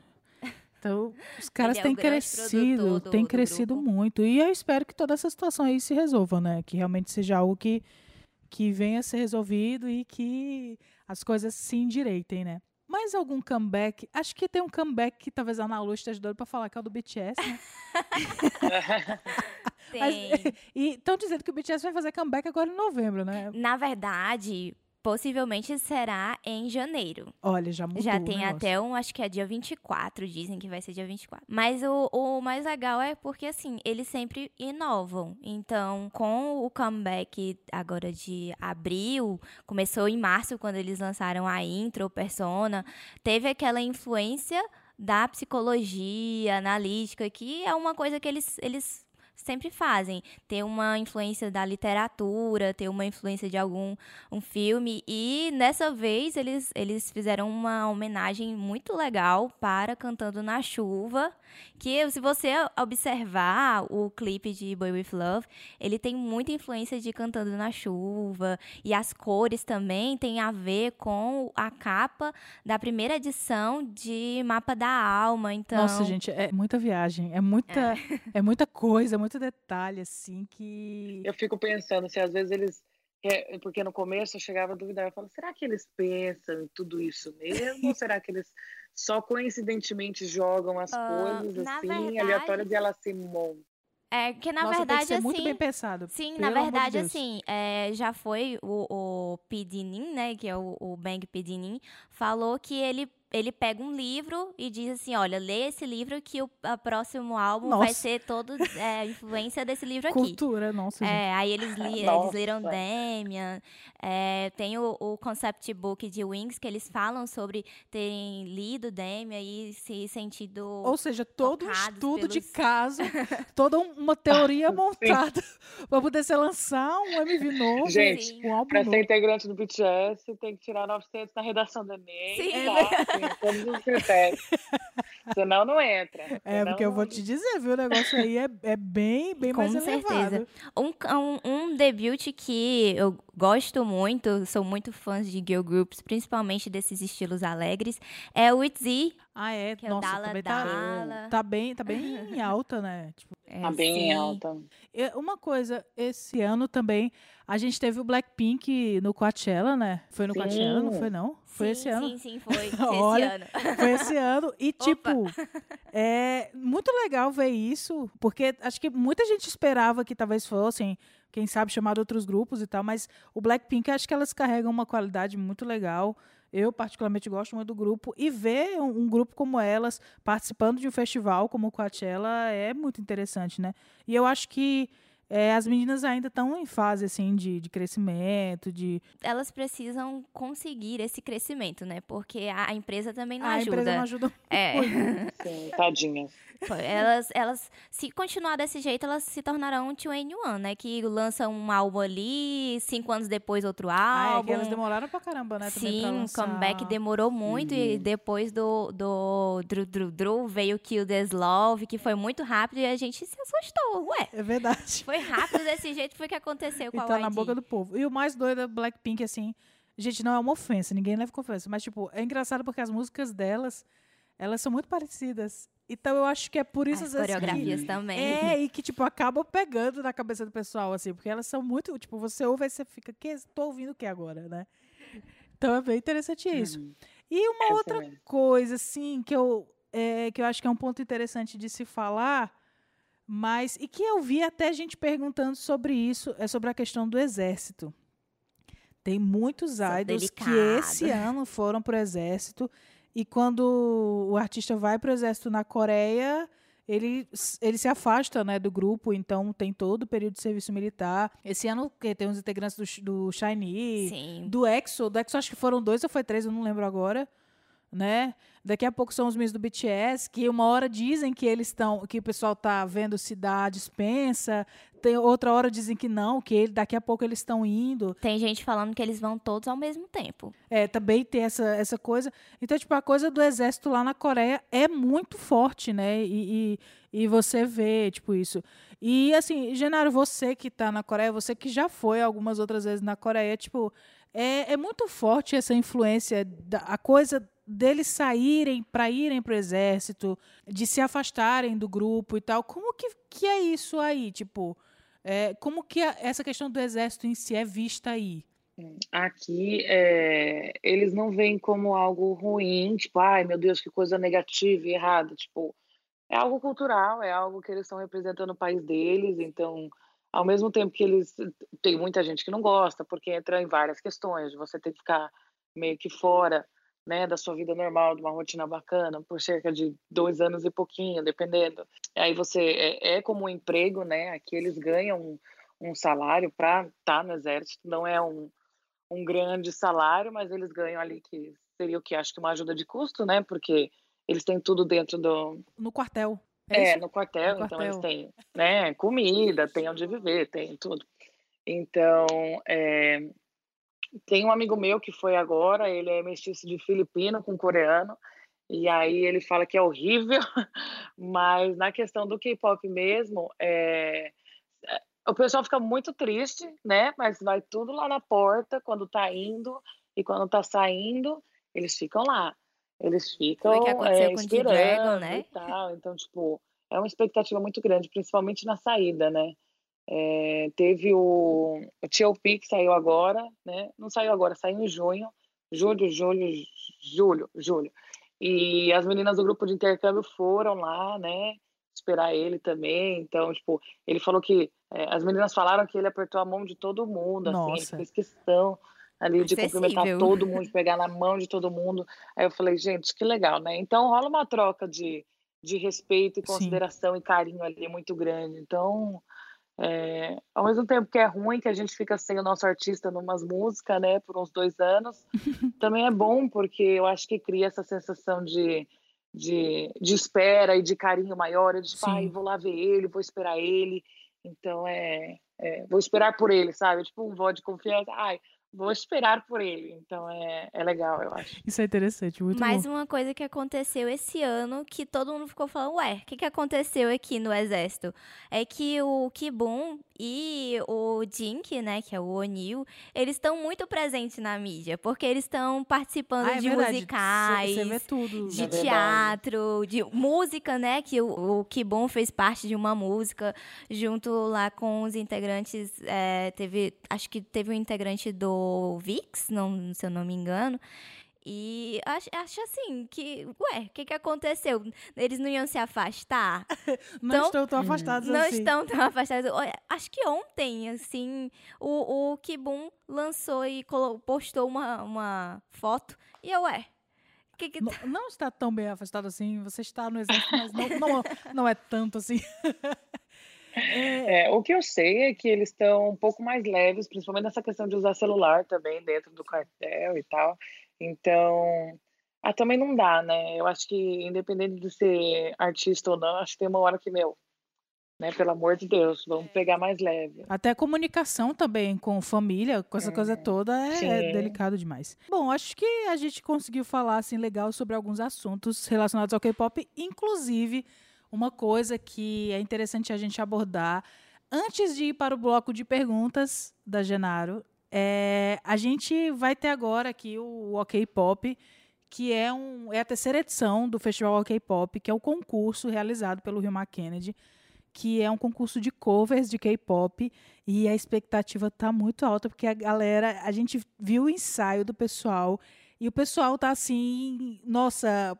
Speaker 2: Então, os caras
Speaker 3: é
Speaker 2: têm
Speaker 3: grande
Speaker 2: crescido,
Speaker 3: produtor do-
Speaker 2: têm
Speaker 3: do
Speaker 2: crescido muito. E eu espero que toda essa situação aí se resolva, né? Que realmente seja algo que, que venha a ser resolvido e que as coisas se endireitem, né? Mais algum comeback? Acho que tem um comeback que talvez a Ana Lu esteja doida pra falar, que é o do BTS, né?
Speaker 3: Tem.
Speaker 2: e estão dizendo que o BTS vai fazer comeback agora em novembro, né?
Speaker 3: Na verdade, possivelmente será em janeiro.
Speaker 2: Olha, já mudou
Speaker 3: Já tem até um, acho que é dia 24, dizem que vai ser dia 24. Mas o, o mais legal é porque, assim, eles sempre inovam. Então, com o comeback agora de abril, começou em março, quando eles lançaram a intro, Persona, teve aquela influência da psicologia analítica, que é uma coisa que eles, eles sempre fazem. Ter uma influência da literatura, ter uma influência de algum um filme. E nessa vez eles, eles fizeram uma homenagem muito legal para Cantando na Chuva. Que se você observar o clipe de Boy With Love, ele tem muita influência de Cantando na Chuva. E as cores também têm a ver com a capa da primeira edição de Mapa da Alma. Então...
Speaker 2: Nossa, gente, é muita viagem. É muita, é. é muita coisa, muito detalhe, assim, que.
Speaker 4: Eu fico pensando se às vezes eles. Porque no começo eu chegava a duvidar, eu falo, será que eles pensam em tudo isso mesmo? ou será que eles só coincidentemente jogam as uh, coisas assim, verdade... aleatórias e elas se montam?
Speaker 3: É, que na Nossa, verdade, tem que ser
Speaker 2: assim.
Speaker 3: muito
Speaker 2: bem pensado.
Speaker 3: Sim, na verdade, de assim, é, já foi o, o Pidinin, né? Que é o, o Bang Pidinin, falou que ele ele pega um livro e diz assim, olha, lê esse livro que o próximo álbum nossa. vai ser todo é, influência desse livro aqui.
Speaker 2: Cultura, nossa.
Speaker 3: É, aí eles, li, eles leram Damian, é, tem o, o, concept book de Wings que eles falam sobre terem lido Damian e se sentido
Speaker 2: Ou seja, todo um estudo pelos... de caso, toda uma teoria montada para poder ser lançar um MV novo.
Speaker 4: Gente, um álbum para ser integrante do BTS tem que tirar 900 na redação do Enem. Sim. Tá? Todos os critérios. Senão não entra.
Speaker 2: É, porque eu vou te dizer, viu? O negócio aí é, é bem, bem
Speaker 3: Com
Speaker 2: mais
Speaker 3: certeza.
Speaker 2: elevado.
Speaker 3: Um, um, um debut que eu gosto muito, sou muito fã de girl groups, principalmente desses estilos alegres, é o ITZY.
Speaker 2: Ah, é?
Speaker 3: Que
Speaker 2: Nossa,
Speaker 3: é o Dala,
Speaker 2: também
Speaker 3: Dala.
Speaker 2: Tá, tá, bem, tá bem em alta, né?
Speaker 4: Tipo, é, tá bem sim. em alta.
Speaker 2: Uma coisa, esse ano também, a gente teve o Blackpink no Coachella, né? Foi no sim. Coachella, não foi não? Foi
Speaker 3: sim,
Speaker 2: esse ano?
Speaker 3: Sim, sim, foi. Olha, esse ano.
Speaker 2: Foi esse ano. E, tipo, é muito legal ver isso, porque acho que muita gente esperava que talvez fossem quem sabe chamar outros grupos e tal, mas o Blackpink acho que elas carregam uma qualidade muito legal. Eu, particularmente, gosto muito do grupo. E ver um, um, grupo como elas participando de um festival como o Coachella é muito interessante, né? E eu acho que é, as meninas ainda estão em fase assim de, de crescimento, de
Speaker 3: elas precisam conseguir esse crescimento, né? Porque a, a empresa também não
Speaker 2: a
Speaker 3: ajuda.
Speaker 2: A empresa não ajuda.
Speaker 3: É.
Speaker 4: Sim, tadinha.
Speaker 3: Elas, elas, se continuar desse jeito, elas se tornarão um 2 né? Que lança um álbum ali, cinco anos depois outro álbum. Ah, é
Speaker 2: que elas demoraram pra caramba, né?
Speaker 3: Sim, o comeback demorou muito. Uhum. E depois do, do Dru Dru Dru veio Kill This Love, que foi muito rápido e a gente se assustou. Ué.
Speaker 2: É verdade.
Speaker 3: Foi rápido desse jeito, foi o que aconteceu com e a
Speaker 2: tá na boca do povo. E o mais doido é Blackpink, assim. Gente, não é uma ofensa, ninguém leva confiança. Mas, tipo, é engraçado porque as músicas delas, elas são muito parecidas. Então eu acho que é por isso
Speaker 3: as coreografias
Speaker 2: que,
Speaker 3: também.
Speaker 2: É, e que tipo acaba pegando na cabeça do pessoal assim, porque elas são muito, tipo, você ouve e você fica, que tô ouvindo o que agora, né? Então é bem interessante isso. Uhum. E uma é outra coisa assim que eu é, que eu acho que é um ponto interessante de se falar, mas e que eu vi até gente perguntando sobre isso, é sobre a questão do exército. Tem muitos idols que esse ano foram pro exército e quando o artista vai para o exército na Coreia, ele, ele se afasta né, do grupo, então tem todo o período de serviço militar. Esse ano que tem os integrantes do, do Shiny,
Speaker 3: Sim.
Speaker 2: do EXO, do EXO acho que foram dois ou foi três, eu não lembro agora né? Daqui a pouco são os Miss do BTS, que uma hora dizem que eles estão, que o pessoal está vendo se dá dispensa, tem outra hora dizem que não, que ele, daqui a pouco eles estão indo.
Speaker 3: Tem gente falando que eles vão todos ao mesmo tempo.
Speaker 2: É, também tem essa, essa coisa. Então, tipo, a coisa do exército lá na Coreia é muito forte, né? E, e, e você vê, tipo, isso. E, assim, Genaro, você que está na Coreia, você que já foi algumas outras vezes na Coreia, tipo, é, é muito forte essa influência, da, a coisa deles saírem para irem para o exército, de se afastarem do grupo e tal. Como que, que é isso aí? Tipo, é, como que a, essa questão do exército em si é vista aí?
Speaker 4: Aqui, é, eles não veem como algo ruim, tipo, ai meu Deus, que coisa negativa e errada. Tipo, é algo cultural, é algo que eles estão representando o país deles, então ao mesmo tempo que eles tem muita gente que não gosta, porque entra em várias questões, você tem que ficar meio que fora, né, da sua vida normal, de uma rotina bacana, por cerca de dois anos e pouquinho, dependendo. Aí você é, é como um emprego, né? Aqui eles ganham um, um salário para estar tá no exército, não é um, um grande salário, mas eles ganham ali que seria o que acho que uma ajuda de custo, né? Porque eles têm tudo dentro do
Speaker 2: no quartel.
Speaker 4: É, é no, quartel, no, então eles têm, né, comida, tem onde viver, tem tudo. Então, é, tem um amigo meu que foi agora, ele é mestiço de filipino com coreano, e aí ele fala que é horrível, mas na questão do K-pop mesmo, é, o pessoal fica muito triste, né? Mas vai tudo lá na porta quando tá indo e quando tá saindo, eles ficam lá. Eles ficam
Speaker 3: Foi que aconteceu é, com né?
Speaker 4: e tal. Então, tipo, é uma expectativa muito grande, principalmente na saída, né? É, teve o, o T.O.P. que saiu agora, né? Não saiu agora, saiu em junho. Julho, julho, julho, julho. E as meninas do grupo de intercâmbio foram lá, né? Esperar ele também. Então, tipo, ele falou que é, as meninas falaram que ele apertou a mão de todo mundo, assim, ele fez questão ali de cumprimentar todo mundo, de pegar na mão de todo mundo. Aí eu falei, gente, que legal, né? Então rola uma troca de, de respeito e consideração Sim. e carinho ali muito grande. Então, é, ao mesmo tempo que é ruim que a gente fica sem o nosso artista numas músicas, né, por uns dois anos, também é bom porque eu acho que cria essa sensação de, de, de espera e de carinho maior. Eu digo, pai, vou lá ver ele, vou esperar ele. Então, é, é, vou esperar por ele, sabe? Tipo um voto de confiança. Ai, vou esperar por ele. Então é, é legal, eu acho.
Speaker 2: Isso é interessante, muito
Speaker 3: Mais
Speaker 2: bom.
Speaker 3: uma coisa que aconteceu esse ano que todo mundo ficou falando, ué, o que, que aconteceu aqui no Exército? É que o Kibum e o Jink, né, que é o O'Neill, eles estão muito presentes na mídia, porque eles estão participando ah, é de verdade. musicais,
Speaker 2: você, vê tudo.
Speaker 3: de é teatro, de música, né, que o, o Kibum fez parte de uma música junto lá com os integrantes, é, teve, acho que teve um integrante do VIX, não, se eu não me engano. E acho, acho assim que, ué, o que, que aconteceu? Eles não iam se afastar?
Speaker 2: não então, estão tão afastados
Speaker 3: não
Speaker 2: assim.
Speaker 3: Não estão tão afastados. Acho que ontem, assim, o, o Kibum lançou e postou uma, uma foto. E eu, ué, que que
Speaker 2: tá... não, não, está tão bem afastado assim. Você está no exército, mas não, não, não é tanto assim.
Speaker 4: É, o que eu sei é que eles estão um pouco mais leves, principalmente nessa questão de usar celular também dentro do quartel e tal. Então, ah, também não dá, né? Eu acho que, independente de ser artista ou não, acho que tem uma hora que, meu, né? Pelo amor de Deus, vamos é. pegar mais leve.
Speaker 2: Até a comunicação também com família, com essa é. coisa toda, é, é, delicado demais. Bom, acho que a gente conseguiu falar, assim, legal sobre alguns assuntos relacionados ao K-pop, inclusive uma coisa que é interessante a gente abordar antes de ir para o bloco de perguntas da Genaro. É, a gente vai ter agora aqui o OK Pop, que é, um, é a terceira edição do Festival OK Pop, que é o concurso realizado pelo Rio Kennedy, que é um concurso de covers de K-pop e a expectativa está muito alta porque a galera, a gente viu o ensaio do pessoal e o pessoal tá assim, nossa,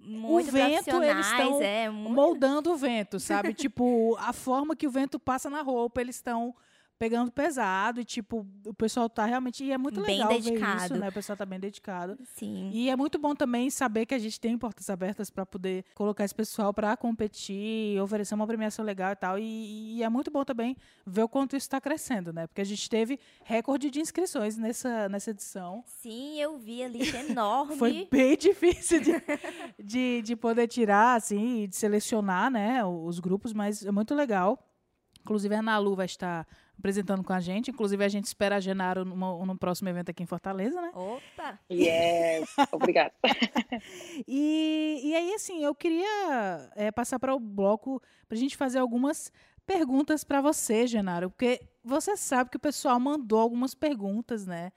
Speaker 3: muito
Speaker 2: o vento, eles estão
Speaker 3: é,
Speaker 2: muito... moldando o vento, sabe? tipo, a forma que o vento passa na roupa, eles estão pegando pesado e, tipo, o pessoal tá realmente. E é muito bem legal dedicado. ver isso, né? O pessoal tá bem dedicado.
Speaker 3: Sim.
Speaker 2: E é muito bom também saber que a gente tem portas abertas para poder colocar esse pessoal para competir, oferecer uma premiação legal e tal. E, e, é muito bom também ver o quanto isso está crescendo, né? Porque a gente teve recorde de inscrições nessa, nessa edição.
Speaker 3: Sim, eu vi ali, enorme.
Speaker 2: Foi bem difícil de, de, de poder tirar, assim, de selecionar, né, os grupos, mas é muito legal. Inclusive, a Ana Lu vai estar apresentando com a gente. Inclusive, a gente espera a Genaro no, no próximo evento aqui em Fortaleza, né?
Speaker 3: Opa!
Speaker 4: Yes! Obrigada.
Speaker 2: e, e aí, assim, eu queria é, passar para o bloco para a gente fazer algumas perguntas para você, Genaro, porque você sabe que o pessoal mandou algumas perguntas, né?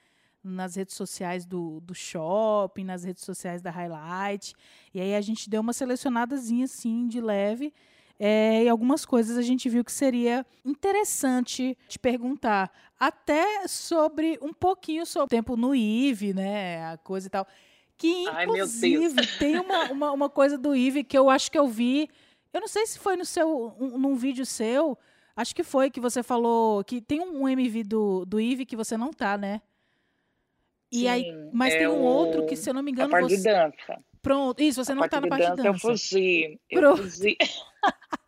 Speaker 2: Nas redes sociais do, do shopping, nas redes sociais da Highlight. E aí a gente deu uma selecionadazinha assim de leve é, e algumas coisas a gente viu que seria interessante te perguntar. Até sobre um pouquinho sobre o tempo no IVE, né? A coisa e tal. Que, inclusive, Ai, tem uma, uma, uma, coisa do IVE que eu acho que eu vi Eu não sei se foi no seu, um, num vídeo seu, acho que foi que você falou que tem um MV do, do Eve que você não tá, né? E
Speaker 4: Sim,
Speaker 2: aí, mas
Speaker 4: é
Speaker 2: tem um
Speaker 4: o-
Speaker 2: outro que, se eu não me
Speaker 4: A
Speaker 2: engano,
Speaker 4: parte
Speaker 2: você.
Speaker 4: de dança.
Speaker 2: Pronto, isso, você
Speaker 4: a
Speaker 2: não tá na parte de
Speaker 4: dança,
Speaker 2: dança.
Speaker 4: eu fugi. Eu
Speaker 2: Pronto.
Speaker 4: fugi.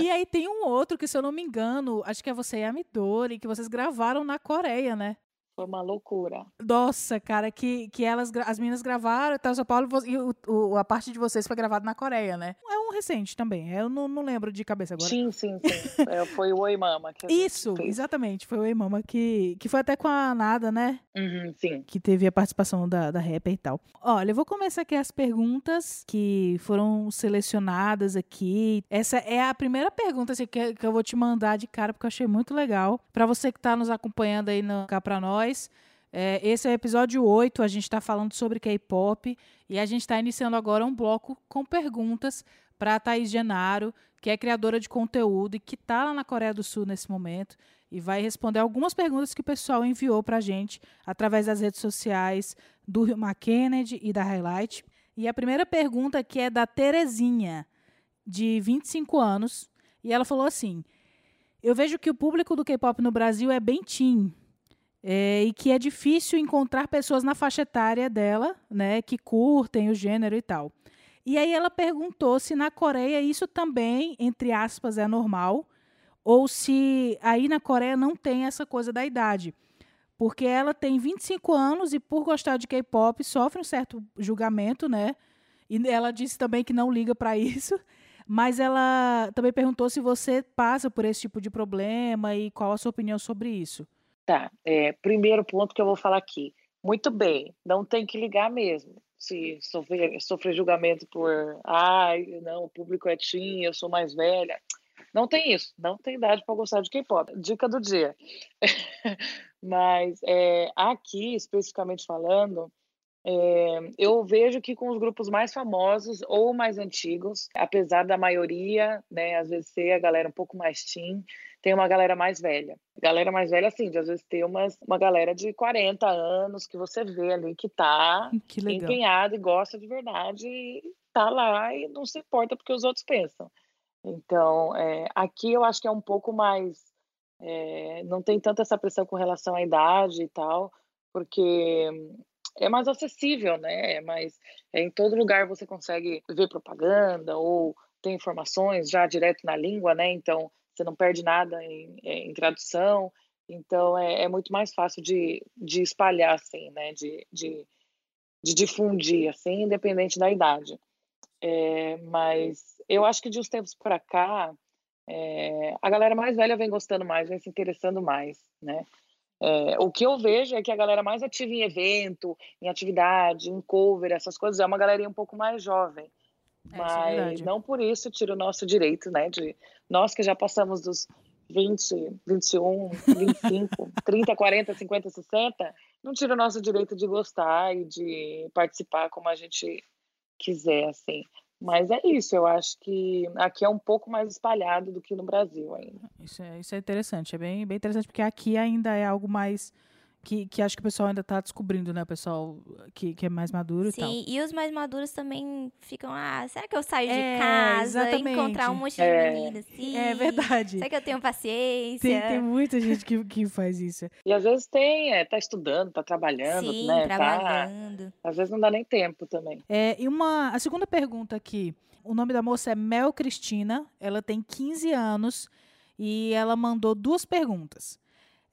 Speaker 2: E aí tem um outro que, se eu não me engano, acho que é você e a Midori, que vocês gravaram na Coreia, né?
Speaker 4: Foi uma loucura.
Speaker 2: Nossa, cara, que, que elas, as meninas gravaram, tá, São Paulo, e e o, o- a parte de vocês foi gravada na Coreia, né? É um recente também, eu não, não lembro de cabeça agora.
Speaker 4: Sim, sim, sim. É, foi o Oi Mama. Que
Speaker 2: Isso,
Speaker 4: fez.
Speaker 2: exatamente, foi o Ei Mama que, que foi até com a Nada, né?
Speaker 4: Uhum, sim.
Speaker 2: que teve a participação da, da rapper e tal. Olha, eu vou começar aqui as perguntas que foram selecionadas aqui. Essa é a primeira pergunta assim, que, que eu vou te mandar de cara, porque eu achei muito legal. Para você que está nos acompanhando aí no Cá Pra Nós, é, esse é o episódio 8, a gente está falando sobre K-pop e a gente está iniciando agora um bloco com perguntas para a Thaís Genaro, que é criadora de conteúdo e que está lá na Coreia do Sul nesse momento e vai responder algumas perguntas que o pessoal enviou para a gente através das redes sociais do Rio Kennedy e da Highlight. E a primeira pergunta aqui é da Terezinha, de 25 anos, e ela falou assim: Eu vejo que o público do K-pop no Brasil é bem teen. É, e que é difícil encontrar pessoas na faixa etária dela, né, que curtem o gênero e tal. E aí ela perguntou se na Coreia isso também, entre aspas, é normal, ou se aí na Coreia não tem essa coisa da idade. Porque ela tem 25 anos e, por gostar de K-pop, sofre um certo julgamento, né? E ela disse também que não liga para isso. Mas ela também perguntou se você passa por esse tipo de problema e qual a sua opinião sobre isso.
Speaker 4: Tá. É, primeiro ponto que eu vou falar aqui. Muito bem, não tem que ligar mesmo. Se sofrer, sofrer julgamento por, ai, não, o público é teen, eu sou mais velha. Não tem isso, não tem idade para gostar de K-pop. Dica do dia. Mas é, aqui, especificamente falando, é, eu vejo que com os grupos mais famosos ou mais antigos, apesar da maioria, né, às vezes ser a galera um pouco mais teen, tem uma galera mais velha. Galera mais velha, assim, de às vezes ter umas, uma galera de 40 anos que você vê ali que tá
Speaker 2: Que
Speaker 4: empenhada e gosta de verdade e tá lá e não se importa porque os outros pensam. Então, é, aqui eu acho que é um pouco mais. é, não tem tanta essa pressão com relação à idade e tal, porque é mais acessível, né? É mais, é, em todo lugar você consegue ver propaganda ou tem informações já direto na língua, né? Então, você não perde nada em, em tradução. Então, é, é muito mais fácil de, de espalhar, assim, né? De, de, de difundir, assim, independente da idade. É, mas eu acho que de uns tempos para cá, é, a galera mais velha vem gostando mais, vem se interessando mais, né? É, o que eu vejo é que a galera mais ativa em evento, em atividade, em cover, essas coisas, é uma galerinha um pouco mais jovem.
Speaker 2: É, é
Speaker 4: Mas
Speaker 2: verdade.
Speaker 4: não por isso tira o nosso direito, né? De nós que já passamos dos 20, 21, 25, 30, 40, 50, 60, não tira o nosso direito de gostar e de participar como a gente quiser, assim. Mas é isso, eu acho que aqui é um pouco mais espalhado do que no Brasil ainda.
Speaker 2: Isso é, isso é interessante, é bem, bem interessante, porque aqui ainda é algo mais que, que acho que o pessoal ainda está descobrindo, né? O pessoal que, que é mais maduro e tal.
Speaker 3: Sim, e os mais maduros também ficam, ah, será que eu saio
Speaker 2: É,
Speaker 3: de casa,
Speaker 2: exatamente.
Speaker 3: encontrar um monte de
Speaker 4: É.
Speaker 3: menina assim?
Speaker 2: É verdade.
Speaker 3: Será que eu tenho paciência?
Speaker 2: Tem, tem muita gente que, que faz isso.
Speaker 4: E às vezes tem, é, tá estudando, tá trabalhando,
Speaker 3: Sim,
Speaker 4: né? Tá,
Speaker 3: trabalhando.
Speaker 4: às vezes não dá nem tempo também.
Speaker 2: É, e uma, a segunda pergunta aqui. O nome da moça é Mel Cristina. Ela tem 15 anos e ela mandou duas perguntas.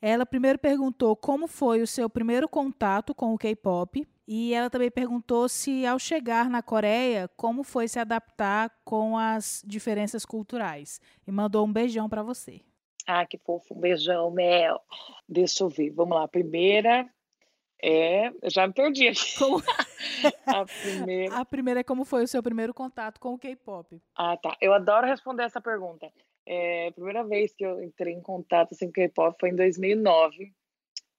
Speaker 2: Ela primeiro perguntou como foi o seu primeiro contato com o K-pop. E ela também perguntou se, ao chegar na Coreia, como foi se adaptar com as diferenças culturais. E mandou um beijão para você.
Speaker 4: Ah, que fofo, um beijão, Mel. Deixa eu ver, vamos lá. A primeira é. Eu já me perdi aqui.
Speaker 2: Como-
Speaker 4: A primeira.
Speaker 2: A primeira é como foi o seu primeiro contato com o K-pop.
Speaker 4: Ah, tá. Eu adoro responder essa pergunta. É, a primeira vez que eu entrei em contato assim, com K-pop foi em 2009.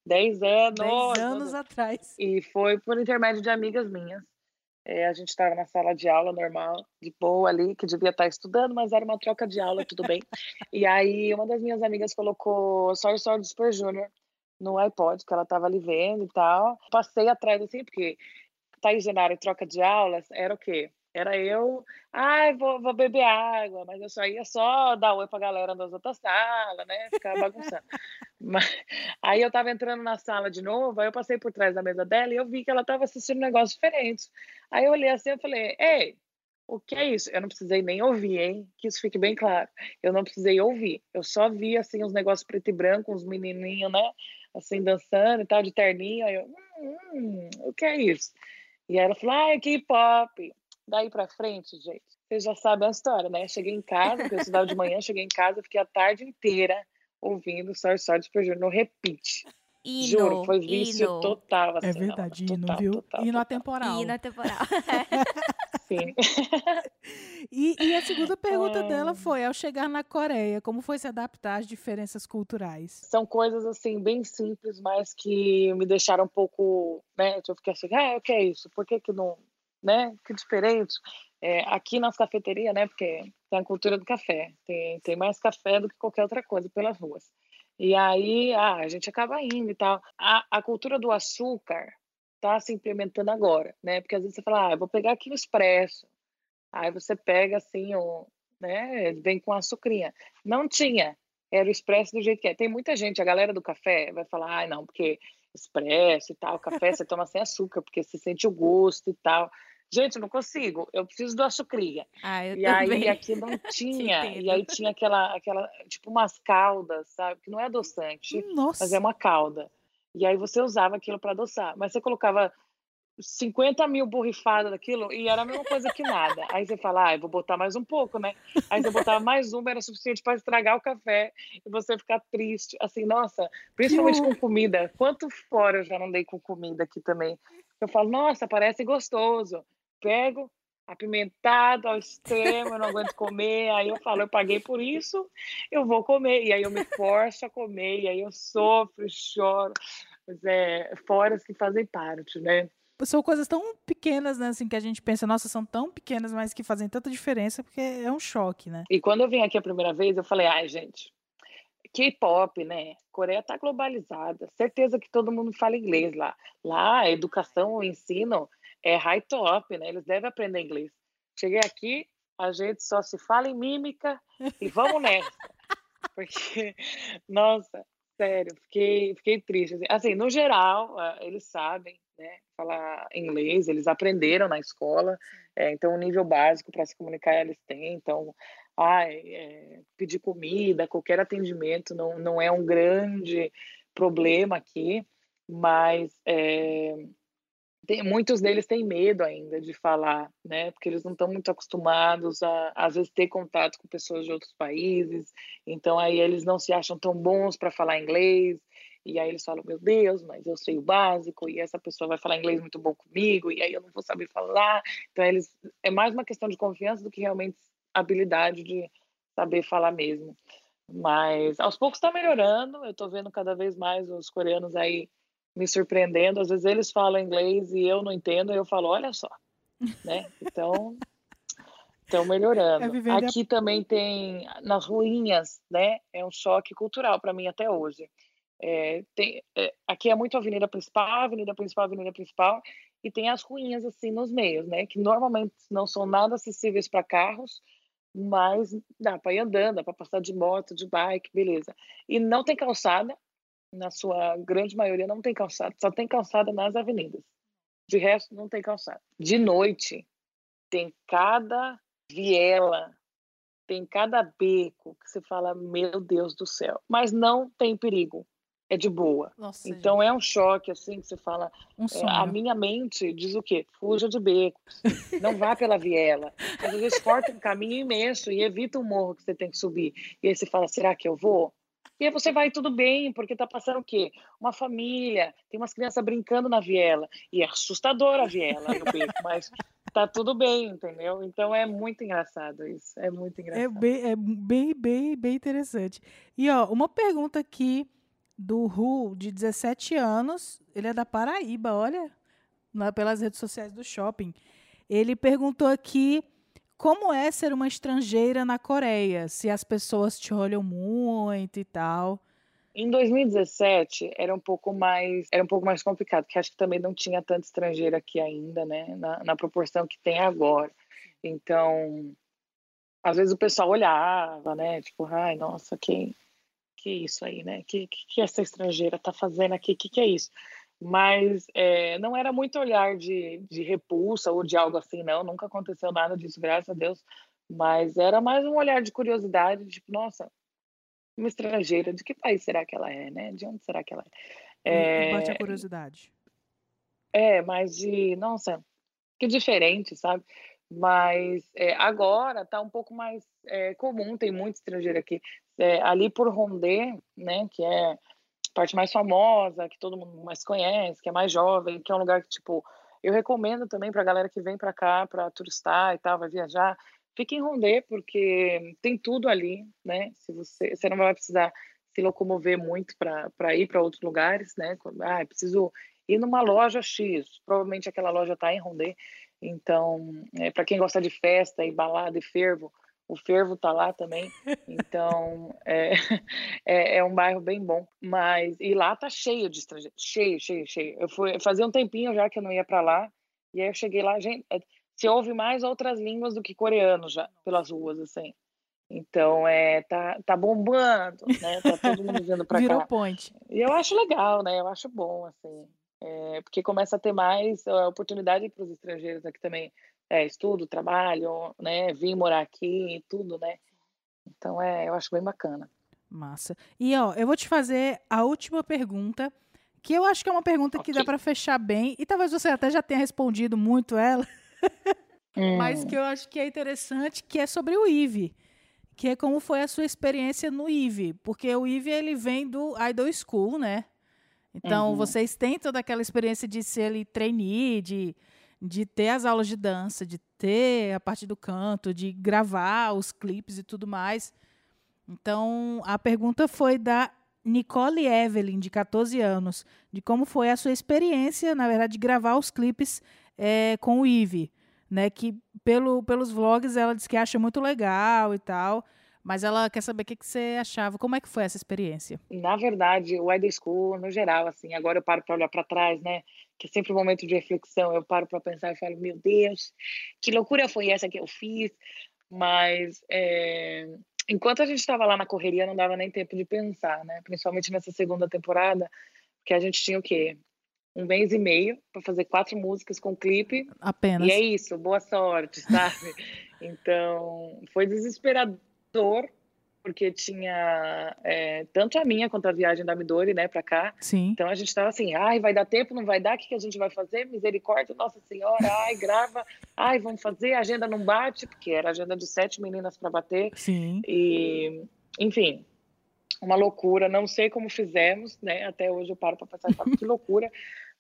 Speaker 4: 10 anos.
Speaker 2: Dez anos atrás.
Speaker 4: E foi por intermédio de amigas minhas. É, a gente estava na sala de aula normal, de boa ali, que devia estar estudando, mas era uma troca de aula, tudo bem. E aí uma das minhas amigas colocou Sorry Sorry do Super Junior no iPod, que ela estava ali vendo e tal. Passei atrás assim, porque Thaís Genaro em troca de aulas era o quê? Era eu, ai, vou, vou beber água, mas eu só ia só dar oi pra galera das outras salas, né? Ficar bagunçando. mas, aí eu tava entrando na sala de novo, aí eu passei por trás da mesa dela e eu vi que ela tava assistindo um negócio diferente. Aí eu olhei assim e falei, ei, o que é isso? Eu não precisei nem ouvir, hein? Que isso fique bem claro. Eu não precisei ouvir. Eu só vi, assim, os negócios preto e branco, uns menininhos, né? Assim, dançando e tal, de terninho. Aí eu, hum, hum, o que é isso? E ela falou, ah, é K-pop. Daí pra frente, gente, vocês já sabem a história, né? Cheguei em casa, porque eu estudava de manhã, cheguei em casa, fiquei a tarde inteira ouvindo Sorry Sorry Super no repeat. Hino, Juro, foi vício hino. total.
Speaker 2: Assim, é verdade, não, hino, total, viu? Total, hino atemporal.
Speaker 3: Hino atemporal.
Speaker 4: Sim.
Speaker 2: e, e, a segunda pergunta é... dela foi, ao chegar na Coreia, como foi se adaptar às diferenças culturais?
Speaker 4: São coisas, assim, bem simples, mas que me deixaram um pouco, né? Eu fiquei assim, ah, o que é isso? Por que que não, né? Que diferente. É, aqui nas cafeterias, né? Porque tem a cultura do café. Tem, tem mais café do que qualquer outra coisa pelas ruas. E aí ah, a gente acaba indo e tal. A, a cultura do açúcar está se implementando agora, né? Porque às vezes você fala, ah, vou pegar aqui o expresso. Aí você pega assim, o, né? Vem com açucrinha. Não tinha. Era o expresso do jeito que é. Tem muita gente, a galera do café vai falar, ah, não, porque expresso e tal, café você toma sem açúcar, porque você sente o gosto e tal. Gente, não consigo. Eu preciso do açucrinha.
Speaker 3: Ah, eu
Speaker 4: e
Speaker 3: também.
Speaker 4: aí aqui não tinha. e aí tinha aquela, aquela, tipo umas caldas, sabe? Que não é adoçante,
Speaker 2: Nossa.
Speaker 4: mas é uma calda. E aí você usava aquilo para adoçar. Mas você colocava 50 mil borrifadas daquilo e era a mesma coisa que nada. Aí você fala, ah, eu vou botar mais um pouco, né? Aí você botava mais uma, era suficiente para estragar o café e você ficar triste. Assim, nossa, principalmente com comida. Quanto fora eu já não dei com comida aqui também. Eu falo, nossa, parece gostoso pego apimentado ao extremo, eu não aguento comer, aí eu falo, eu paguei por isso, eu vou comer, e aí eu me forço a comer, e aí eu sofro, choro, mas é, fora que fazem parte, né?
Speaker 2: São coisas tão pequenas, né, assim, que a gente pensa, nossa, são tão pequenas, mas que fazem tanta diferença, porque é um choque, né?
Speaker 4: E quando eu vim aqui a primeira vez, eu falei, ai, gente, K-pop, né? Coreia tá globalizada, certeza que todo mundo fala inglês lá. Lá, educação, ensino é high top, né? Eles devem aprender inglês. Cheguei aqui, a gente só se fala em mímica e vamos nessa. Porque, nossa, sério, fiquei, fiquei triste. Assim, assim, no geral, ah, eles sabem né, falar inglês, eles aprenderam na escola, é, então o nível básico para se comunicar eles têm. Então, ai, é, pedir comida, qualquer atendimento não, não é um grande problema aqui, mas é, tem, muitos deles têm medo ainda de falar, né? Porque eles não estão muito acostumados a, às vezes, ter contato com pessoas de outros países. Então, aí eles não se acham tão bons para falar inglês. E aí eles falam, meu Deus, mas eu sei o básico e essa pessoa vai falar inglês muito bom comigo e aí eu não vou saber falar. Então, eles é mais uma questão de confiança do que realmente habilidade de saber falar mesmo. Mas aos poucos está melhorando. Eu estou vendo cada vez mais os coreanos aí me surpreendendo. Às vezes eles falam inglês e eu não entendo, e eu falo, olha só, né? Então, estão melhorando. É Aqui a... também tem nas ruínas, né? É um choque cultural para mim até hoje. É, tem, é, aqui é muito avenida principal, avenida principal, avenida principal, e tem as ruínas assim nos meios, né? Que normalmente não são nada acessíveis para carros, mas dá para ir andando, dá para passar de moto, de bike, beleza. E não tem calçada, na sua grande maioria, não tem calçada. Só tem calçada nas avenidas. De resto, não tem calçada. De noite, tem cada viela, tem cada beco que você fala, meu Deus do céu. Mas não tem perigo. É de boa.
Speaker 2: Nossa,
Speaker 4: então
Speaker 2: gente.
Speaker 4: é um choque, assim, que você fala.
Speaker 2: Um
Speaker 4: é, a minha mente diz o quê? Fuja de becos. não vá pela viela. Às vezes corta um caminho imenso e evita o morro que você tem que subir. E aí você fala, será que eu vou? E aí você vai tudo bem, porque tá passando o quê? Uma família, tem umas crianças brincando na viela. E é assustadora a viela no beco, mas tá tudo bem, entendeu? Então é muito engraçado isso. É muito é engraçado.
Speaker 2: É bem, é bem, bem, bem interessante. E ó, uma pergunta aqui do Ru, de 17 anos. Ele é da Paraíba, olha, lá pelas redes sociais do shopping. Ele perguntou aqui como é ser uma estrangeira na Coreia? Se as pessoas te olham muito e tal.
Speaker 4: Em 2017 era um pouco mais era um pouco mais complicado, porque acho que também não tinha tanto estrangeiro aqui ainda, né, na, na proporção que tem agora. Então, às vezes o pessoal olhava, né? Tipo, ai, nossa, que, que isso aí, né? Que, que, que essa estrangeira tá fazendo aqui? Que que é isso? Mas é, não era muito olhar de, de repulsa ou de algo assim, não. Nunca aconteceu nada disso, graças a Deus. Mas era mais um olhar de curiosidade, tipo, nossa, uma estrangeira, de que país será que ela é, né? De onde será que ela é?
Speaker 2: é bate a curiosidade.
Speaker 4: É, mas de, nossa, que diferente, sabe? Mas é, agora está um pouco mais é, comum, tem muito estrangeiro aqui. É, ali por Rondê, né, que é parte mais famosa, que todo mundo mais conhece, que é mais jovem, que é um lugar que, tipo, eu recomendo também para a galera que vem para cá para turistar e tal, vai viajar, fique em Rondê, porque tem tudo ali, né? Se você, você não vai precisar se locomover muito para ir para outros lugares, né? Ah, preciso ir numa loja X, provavelmente aquela loja está em Rondê. Então, é, para quem gosta de festa e balada e fervo, o fervo está lá também. Então, é, é, é, um bairro bem bom. Mas, e lá tá cheio de estrangeiros, cheio, cheio, cheio. Eu fui, fazia um tempinho já que eu não ia para lá, e aí eu cheguei lá, gente, se ouve mais outras línguas do que coreano já pelas ruas assim. Então é tá, tá bombando, né? Tá todo mundo vindo para cá.
Speaker 2: Virou point.
Speaker 4: E eu acho legal, né? Eu acho bom assim, é, porque começa a ter mais oportunidade para os estrangeiros aqui também, é, estudo, trabalho, né? Vim morar aqui e tudo, né? Então é, eu acho bem bacana.
Speaker 2: Massa. E ó, eu vou te fazer a última pergunta, que eu acho que é uma pergunta okay. que dá para fechar bem e talvez você até já tenha respondido muito ela. Mas que eu acho que é interessante, que é sobre o IVE. Que é como foi a sua experiência no IVE. Porque o IVE, ele vem do Idol School, né? Então, uhum. vocês têm toda aquela experiência de ser ali trainee, de, de ter as aulas de dança, de ter a parte do canto, de gravar os clipes e tudo mais. Então, a pergunta foi da Nicole Evelyn, de 14 anos, de como foi a sua experiência, na verdade, de gravar os clipes é, com o Ive, né? Que pelo, pelos vlogs ela diz que acha muito legal e tal. Mas ela quer saber o que, que você achava, como é que foi essa experiência?
Speaker 4: Na verdade, o Ed School, no geral, assim, agora eu paro para olhar para trás, né? Que é sempre um momento de reflexão, eu paro para pensar e falo, meu Deus, que loucura foi essa que eu fiz? Mas é, enquanto a gente estava lá na correria, não dava nem tempo de pensar, né? Principalmente nessa segunda temporada, que a gente tinha o quê? um mês e meio para fazer quatro músicas com clipe.
Speaker 2: Apenas.
Speaker 4: E é isso, boa sorte, sabe? então, foi desesperador, porque tinha é, tanto a minha quanto a viagem da Midori, né, para cá.
Speaker 2: Sim.
Speaker 4: Então a gente estava assim, ai, vai dar tempo, não vai dar, o que, que a gente vai fazer? Misericórdia, Nossa Senhora, ai, grava, ai, vamos fazer, a agenda não bate, porque era agenda de sete meninas para bater.
Speaker 2: Sim.
Speaker 4: E, enfim, uma loucura, não sei como fizemos, né? Até hoje eu paro para pensar, que loucura.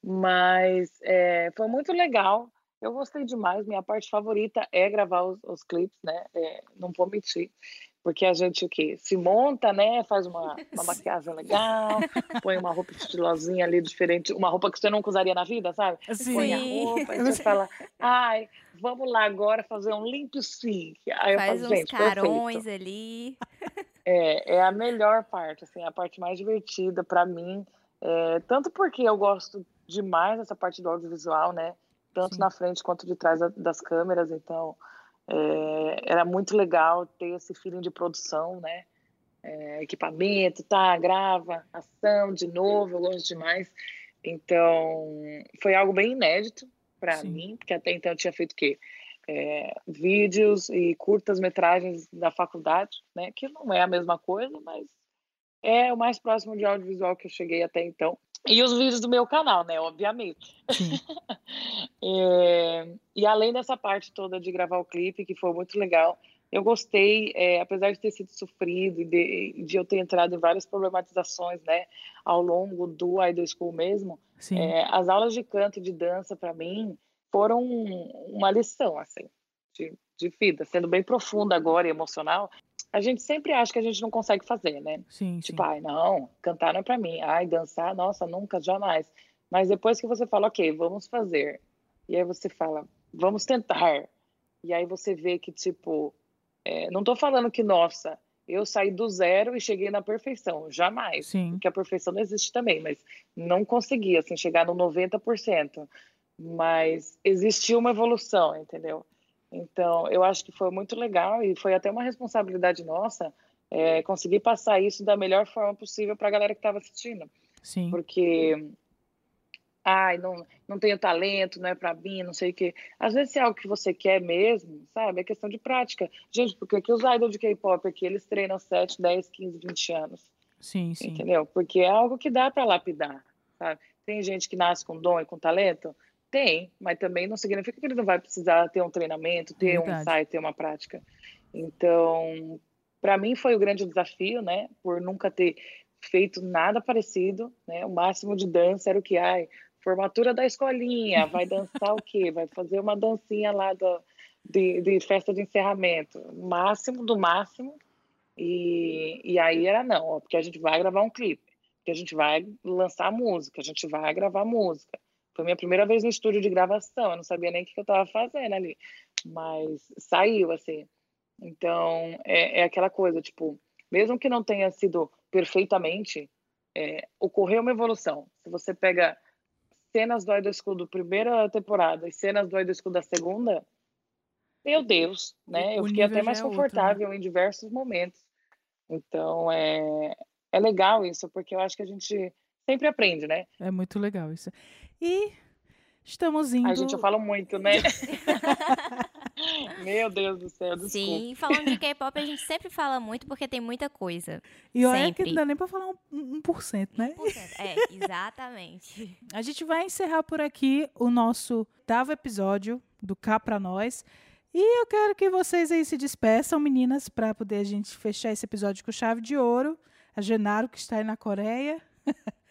Speaker 4: Mas é, foi muito legal. Eu gostei demais. Minha parte favorita é gravar os, os clipes, né? É, não vou mentir. Porque a gente o quê? Se monta, né? Faz uma, uma maquiagem legal, põe uma roupa estilosinha ali diferente, uma roupa que você nunca usaria na vida, sabe?
Speaker 2: Sim.
Speaker 4: Põe a roupa e você fala, ai, vamos lá agora fazer um limpo sync. Aí
Speaker 3: Faz
Speaker 4: eu falo,
Speaker 3: uns carões perfeito. ali.
Speaker 4: É, é a melhor parte, assim, a parte mais divertida para mim. É, tanto porque eu gosto demais essa parte do audiovisual, né? Tanto Sim. na frente quanto de trás das câmeras. Então, é, era muito legal ter esse feeling de produção, né? É, equipamento, tá, grava, ação de novo, gosto demais. Então, foi algo bem inédito para mim, porque até então eu tinha feito o quê? É, vídeos e curtas metragens da faculdade, né? Que não é a mesma coisa, mas é o mais próximo de audiovisual que eu cheguei até então. E os vídeos do meu canal, né? Obviamente. é, e além dessa parte toda de gravar o clipe, que foi muito legal, eu gostei, é, apesar de ter sido sofrido e de, de, eu ter entrado em várias problematizações, né, ao longo do Idol School mesmo, é, as aulas de canto e de dança, para mim, foram uma lição, assim, de, de vida, sendo bem profunda agora e emocional, a gente sempre acha que a gente não consegue fazer, né?
Speaker 2: Sim,
Speaker 4: tipo, sim. ai, não, cantar não é pra mim. Ai, dançar, nossa, nunca, jamais. Mas depois que você fala, ok, vamos fazer. E aí você fala, vamos tentar. E aí você vê que, tipo, é, não tô falando que, nossa, eu saí do zero e cheguei na perfeição. Jamais.
Speaker 2: Sim.
Speaker 4: Porque a perfeição não existe também, mas não consegui, assim, chegar no 90%. Mas existiu uma evolução, entendeu? Então, eu acho que foi muito legal e foi até uma responsabilidade nossa é, conseguir passar isso da melhor forma possível para a galera que estava assistindo.
Speaker 2: Sim.
Speaker 4: Porque, ai, não, não tenho talento, não é para mim, não sei o quê. Às vezes, se é algo que você quer mesmo, sabe? É questão de prática. Gente, porque aqui os idols de K-pop aqui, eles treinam 7, 10, 15, 20 anos.
Speaker 2: Sim, sim.
Speaker 4: Entendeu? Porque é algo que dá para lapidar, sabe? Tem gente que nasce com dom e com talento? Tem, mas também não significa que ele não vai precisar ter um treinamento, ter Verdade. um ensaio, ter uma prática. Então, para mim foi o grande desafio, né? Por nunca ter feito nada parecido, né? O máximo de dança era o que ai, formatura da escolinha, vai dançar o quê? Vai fazer uma dancinha lá do, de, de festa de encerramento, máximo do máximo. E, e aí era não, ó, porque a gente vai gravar um clipe, que a gente vai lançar música, a gente vai gravar música. Foi minha primeira vez no estúdio de gravação, eu não sabia nem o que eu estava fazendo ali, mas saiu assim. Então é, é aquela coisa, tipo, mesmo que não tenha sido perfeitamente, é, ocorreu uma evolução. Se você pega cenas do Idol School da primeira temporada e cenas do Idol School da segunda, meu Deus, né? Eu fiquei até mais confortável outro, né? em diversos momentos. Então é, é legal isso, porque eu acho que a gente sempre aprende, né?
Speaker 2: É muito legal isso. E estamos indo. A
Speaker 4: gente, eu falo muito, né? Meu Deus do céu, desculpa.
Speaker 3: Sim, falando de K-pop, a gente sempre fala muito porque tem muita coisa.
Speaker 2: E olha sempre. que não dá nem pra falar um, um por cento, né?
Speaker 3: 1%, é, exatamente.
Speaker 2: a gente vai encerrar por aqui o nosso oitavo episódio do Cá Pra Nós. E eu quero que vocês aí se despeçam, meninas, para poder a gente fechar esse episódio com chave de ouro. A Genaro, que está aí na Coreia,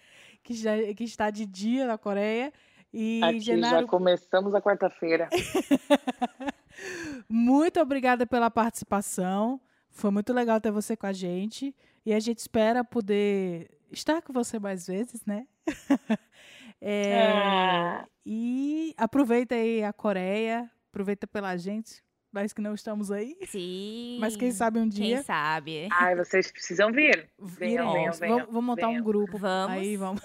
Speaker 2: que, já, que está de dia na Coreia. E
Speaker 4: Aqui
Speaker 2: Genaro...
Speaker 4: já começamos a quarta-feira.
Speaker 2: muito obrigada pela participação. Foi muito legal ter você com a gente. E a gente espera poder estar com você mais vezes, né? é, ah. E aproveita aí a Coreia, aproveita pela gente, mas que não estamos aí.
Speaker 3: Sim.
Speaker 2: Mas quem sabe um dia.
Speaker 3: Quem sabe.
Speaker 4: Ai, vocês precisam vir. Venham, venham, venham.
Speaker 2: Vamos, vamos montar
Speaker 3: venham.
Speaker 2: um grupo.
Speaker 3: Vamos.
Speaker 2: Aí vamos.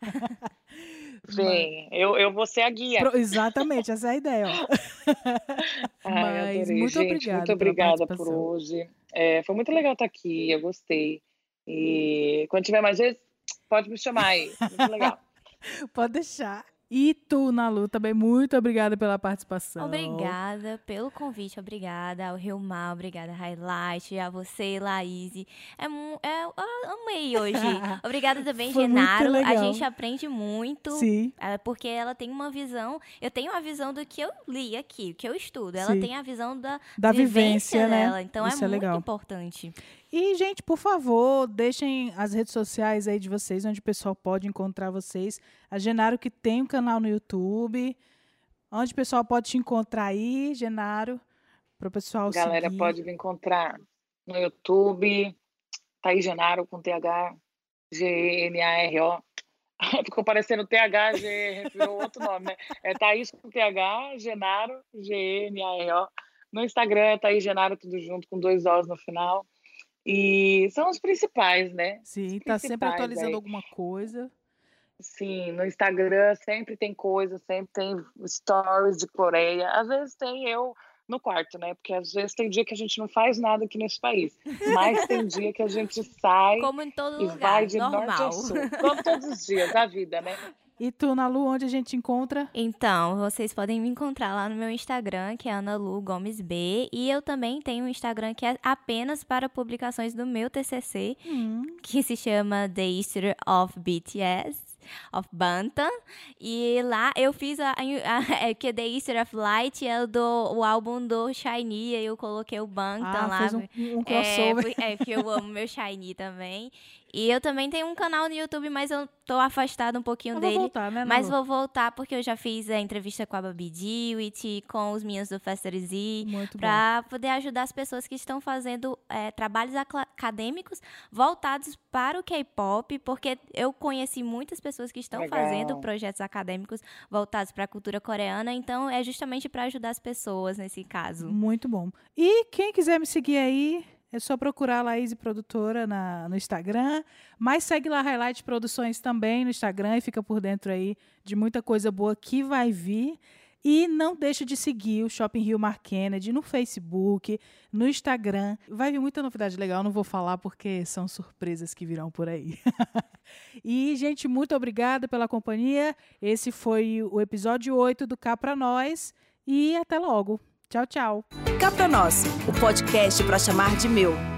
Speaker 4: Vem, eu, eu vou ser a guia.
Speaker 2: Pro, exatamente, essa é a ideia.
Speaker 4: Ai, Mas muito Gente, obrigada. Muito obrigada por hoje. É, foi muito legal estar aqui, eu gostei. E quando tiver mais vezes, pode me chamar aí. Muito legal.
Speaker 2: pode deixar. E tu, Nalu, também muito obrigada pela participação.
Speaker 3: Obrigada pelo convite, obrigada ao Rio Mal, obrigada Highlight, a você, Laís. É, é, eu amei hoje. obrigada também, Genaro. A gente aprende muito.
Speaker 2: Sim.
Speaker 3: É, porque ela tem uma visão. Eu tenho a visão do que eu li aqui, o que eu estudo. Ela Sim. tem a visão da,
Speaker 2: da vivência, vivência
Speaker 3: né?
Speaker 2: dela.
Speaker 3: Então Isso é, é muito importante.
Speaker 2: E, gente, por favor, deixem as redes sociais aí de vocês, onde o pessoal pode encontrar vocês. A Genaro que tem um canal no YouTube. Onde o pessoal pode te encontrar aí, Genaro? Para o pessoal
Speaker 4: A galera
Speaker 2: seguir.
Speaker 4: pode me encontrar no YouTube. Thaís Genaro com TH, G-N-A-R-O. Ficou parecendo TH, G, virou outro nome, né? É Thaís com TH, Genaro, G-N-A-R-O. No Instagram é Thaís Genaro, tudo junto, com dois O's no final. E são os principais, né?
Speaker 2: Sim, está sempre atualizando aí. alguma coisa.
Speaker 4: Sim, no Instagram sempre tem coisa, sempre tem stories de Coreia. Às vezes tem eu no quarto, né? Porque às vezes tem dia que a gente não faz nada aqui nesse país. Mas tem dia que a gente sai
Speaker 3: Como em todo
Speaker 4: e
Speaker 3: lugar,
Speaker 4: vai de
Speaker 3: normal.
Speaker 4: norte a sul. Como todos os dias da vida, né?
Speaker 2: E tu, Nalu, onde a gente encontra?
Speaker 3: Então, vocês podem me encontrar lá no meu Instagram, que é Analu Gomes B. E eu também tenho um Instagram que é apenas para publicações do meu TCC,
Speaker 2: hum.
Speaker 3: que se chama The History of BTS of Bantam. E lá eu fiz a, a, a é, que The Easter of Light é do o álbum do Shiny, e eu coloquei o Bantam
Speaker 2: ah,
Speaker 3: lá.
Speaker 2: Fez um, um crossover.
Speaker 3: É, é, porque eu amo meu Shiny também. E eu também tenho um canal no YouTube, mas eu tô afastada um pouquinho
Speaker 2: eu
Speaker 3: dele.
Speaker 2: Vou voltar, né,
Speaker 3: mas vou voltar porque eu já fiz a entrevista com a Babi Dewitt, com os meninos do Fester Z, para poder ajudar as pessoas que estão fazendo é, trabalhos acadêmicos voltados para o K-pop, porque eu conheci muitas pessoas que estão Legal. fazendo projetos acadêmicos voltados para a cultura coreana, então é justamente para ajudar as pessoas nesse caso.
Speaker 2: Muito bom. E quem quiser me seguir aí, é só procurar a Laís Produtora na, no Instagram. Mas segue lá Highlight Produções também no Instagram e fica por dentro aí de muita coisa boa que vai vir. E não deixe de seguir o Shopping Rio Mar Kennedy no Facebook, no Instagram. Vai vir muita novidade legal, não vou falar porque são surpresas que virão por aí. e, gente, muito obrigada pela companhia. Esse foi o episódio 8 do Cá Pra Nós. E até logo. Tchau, tchau.
Speaker 1: Cá Pra Nós, o podcast para chamar de meu.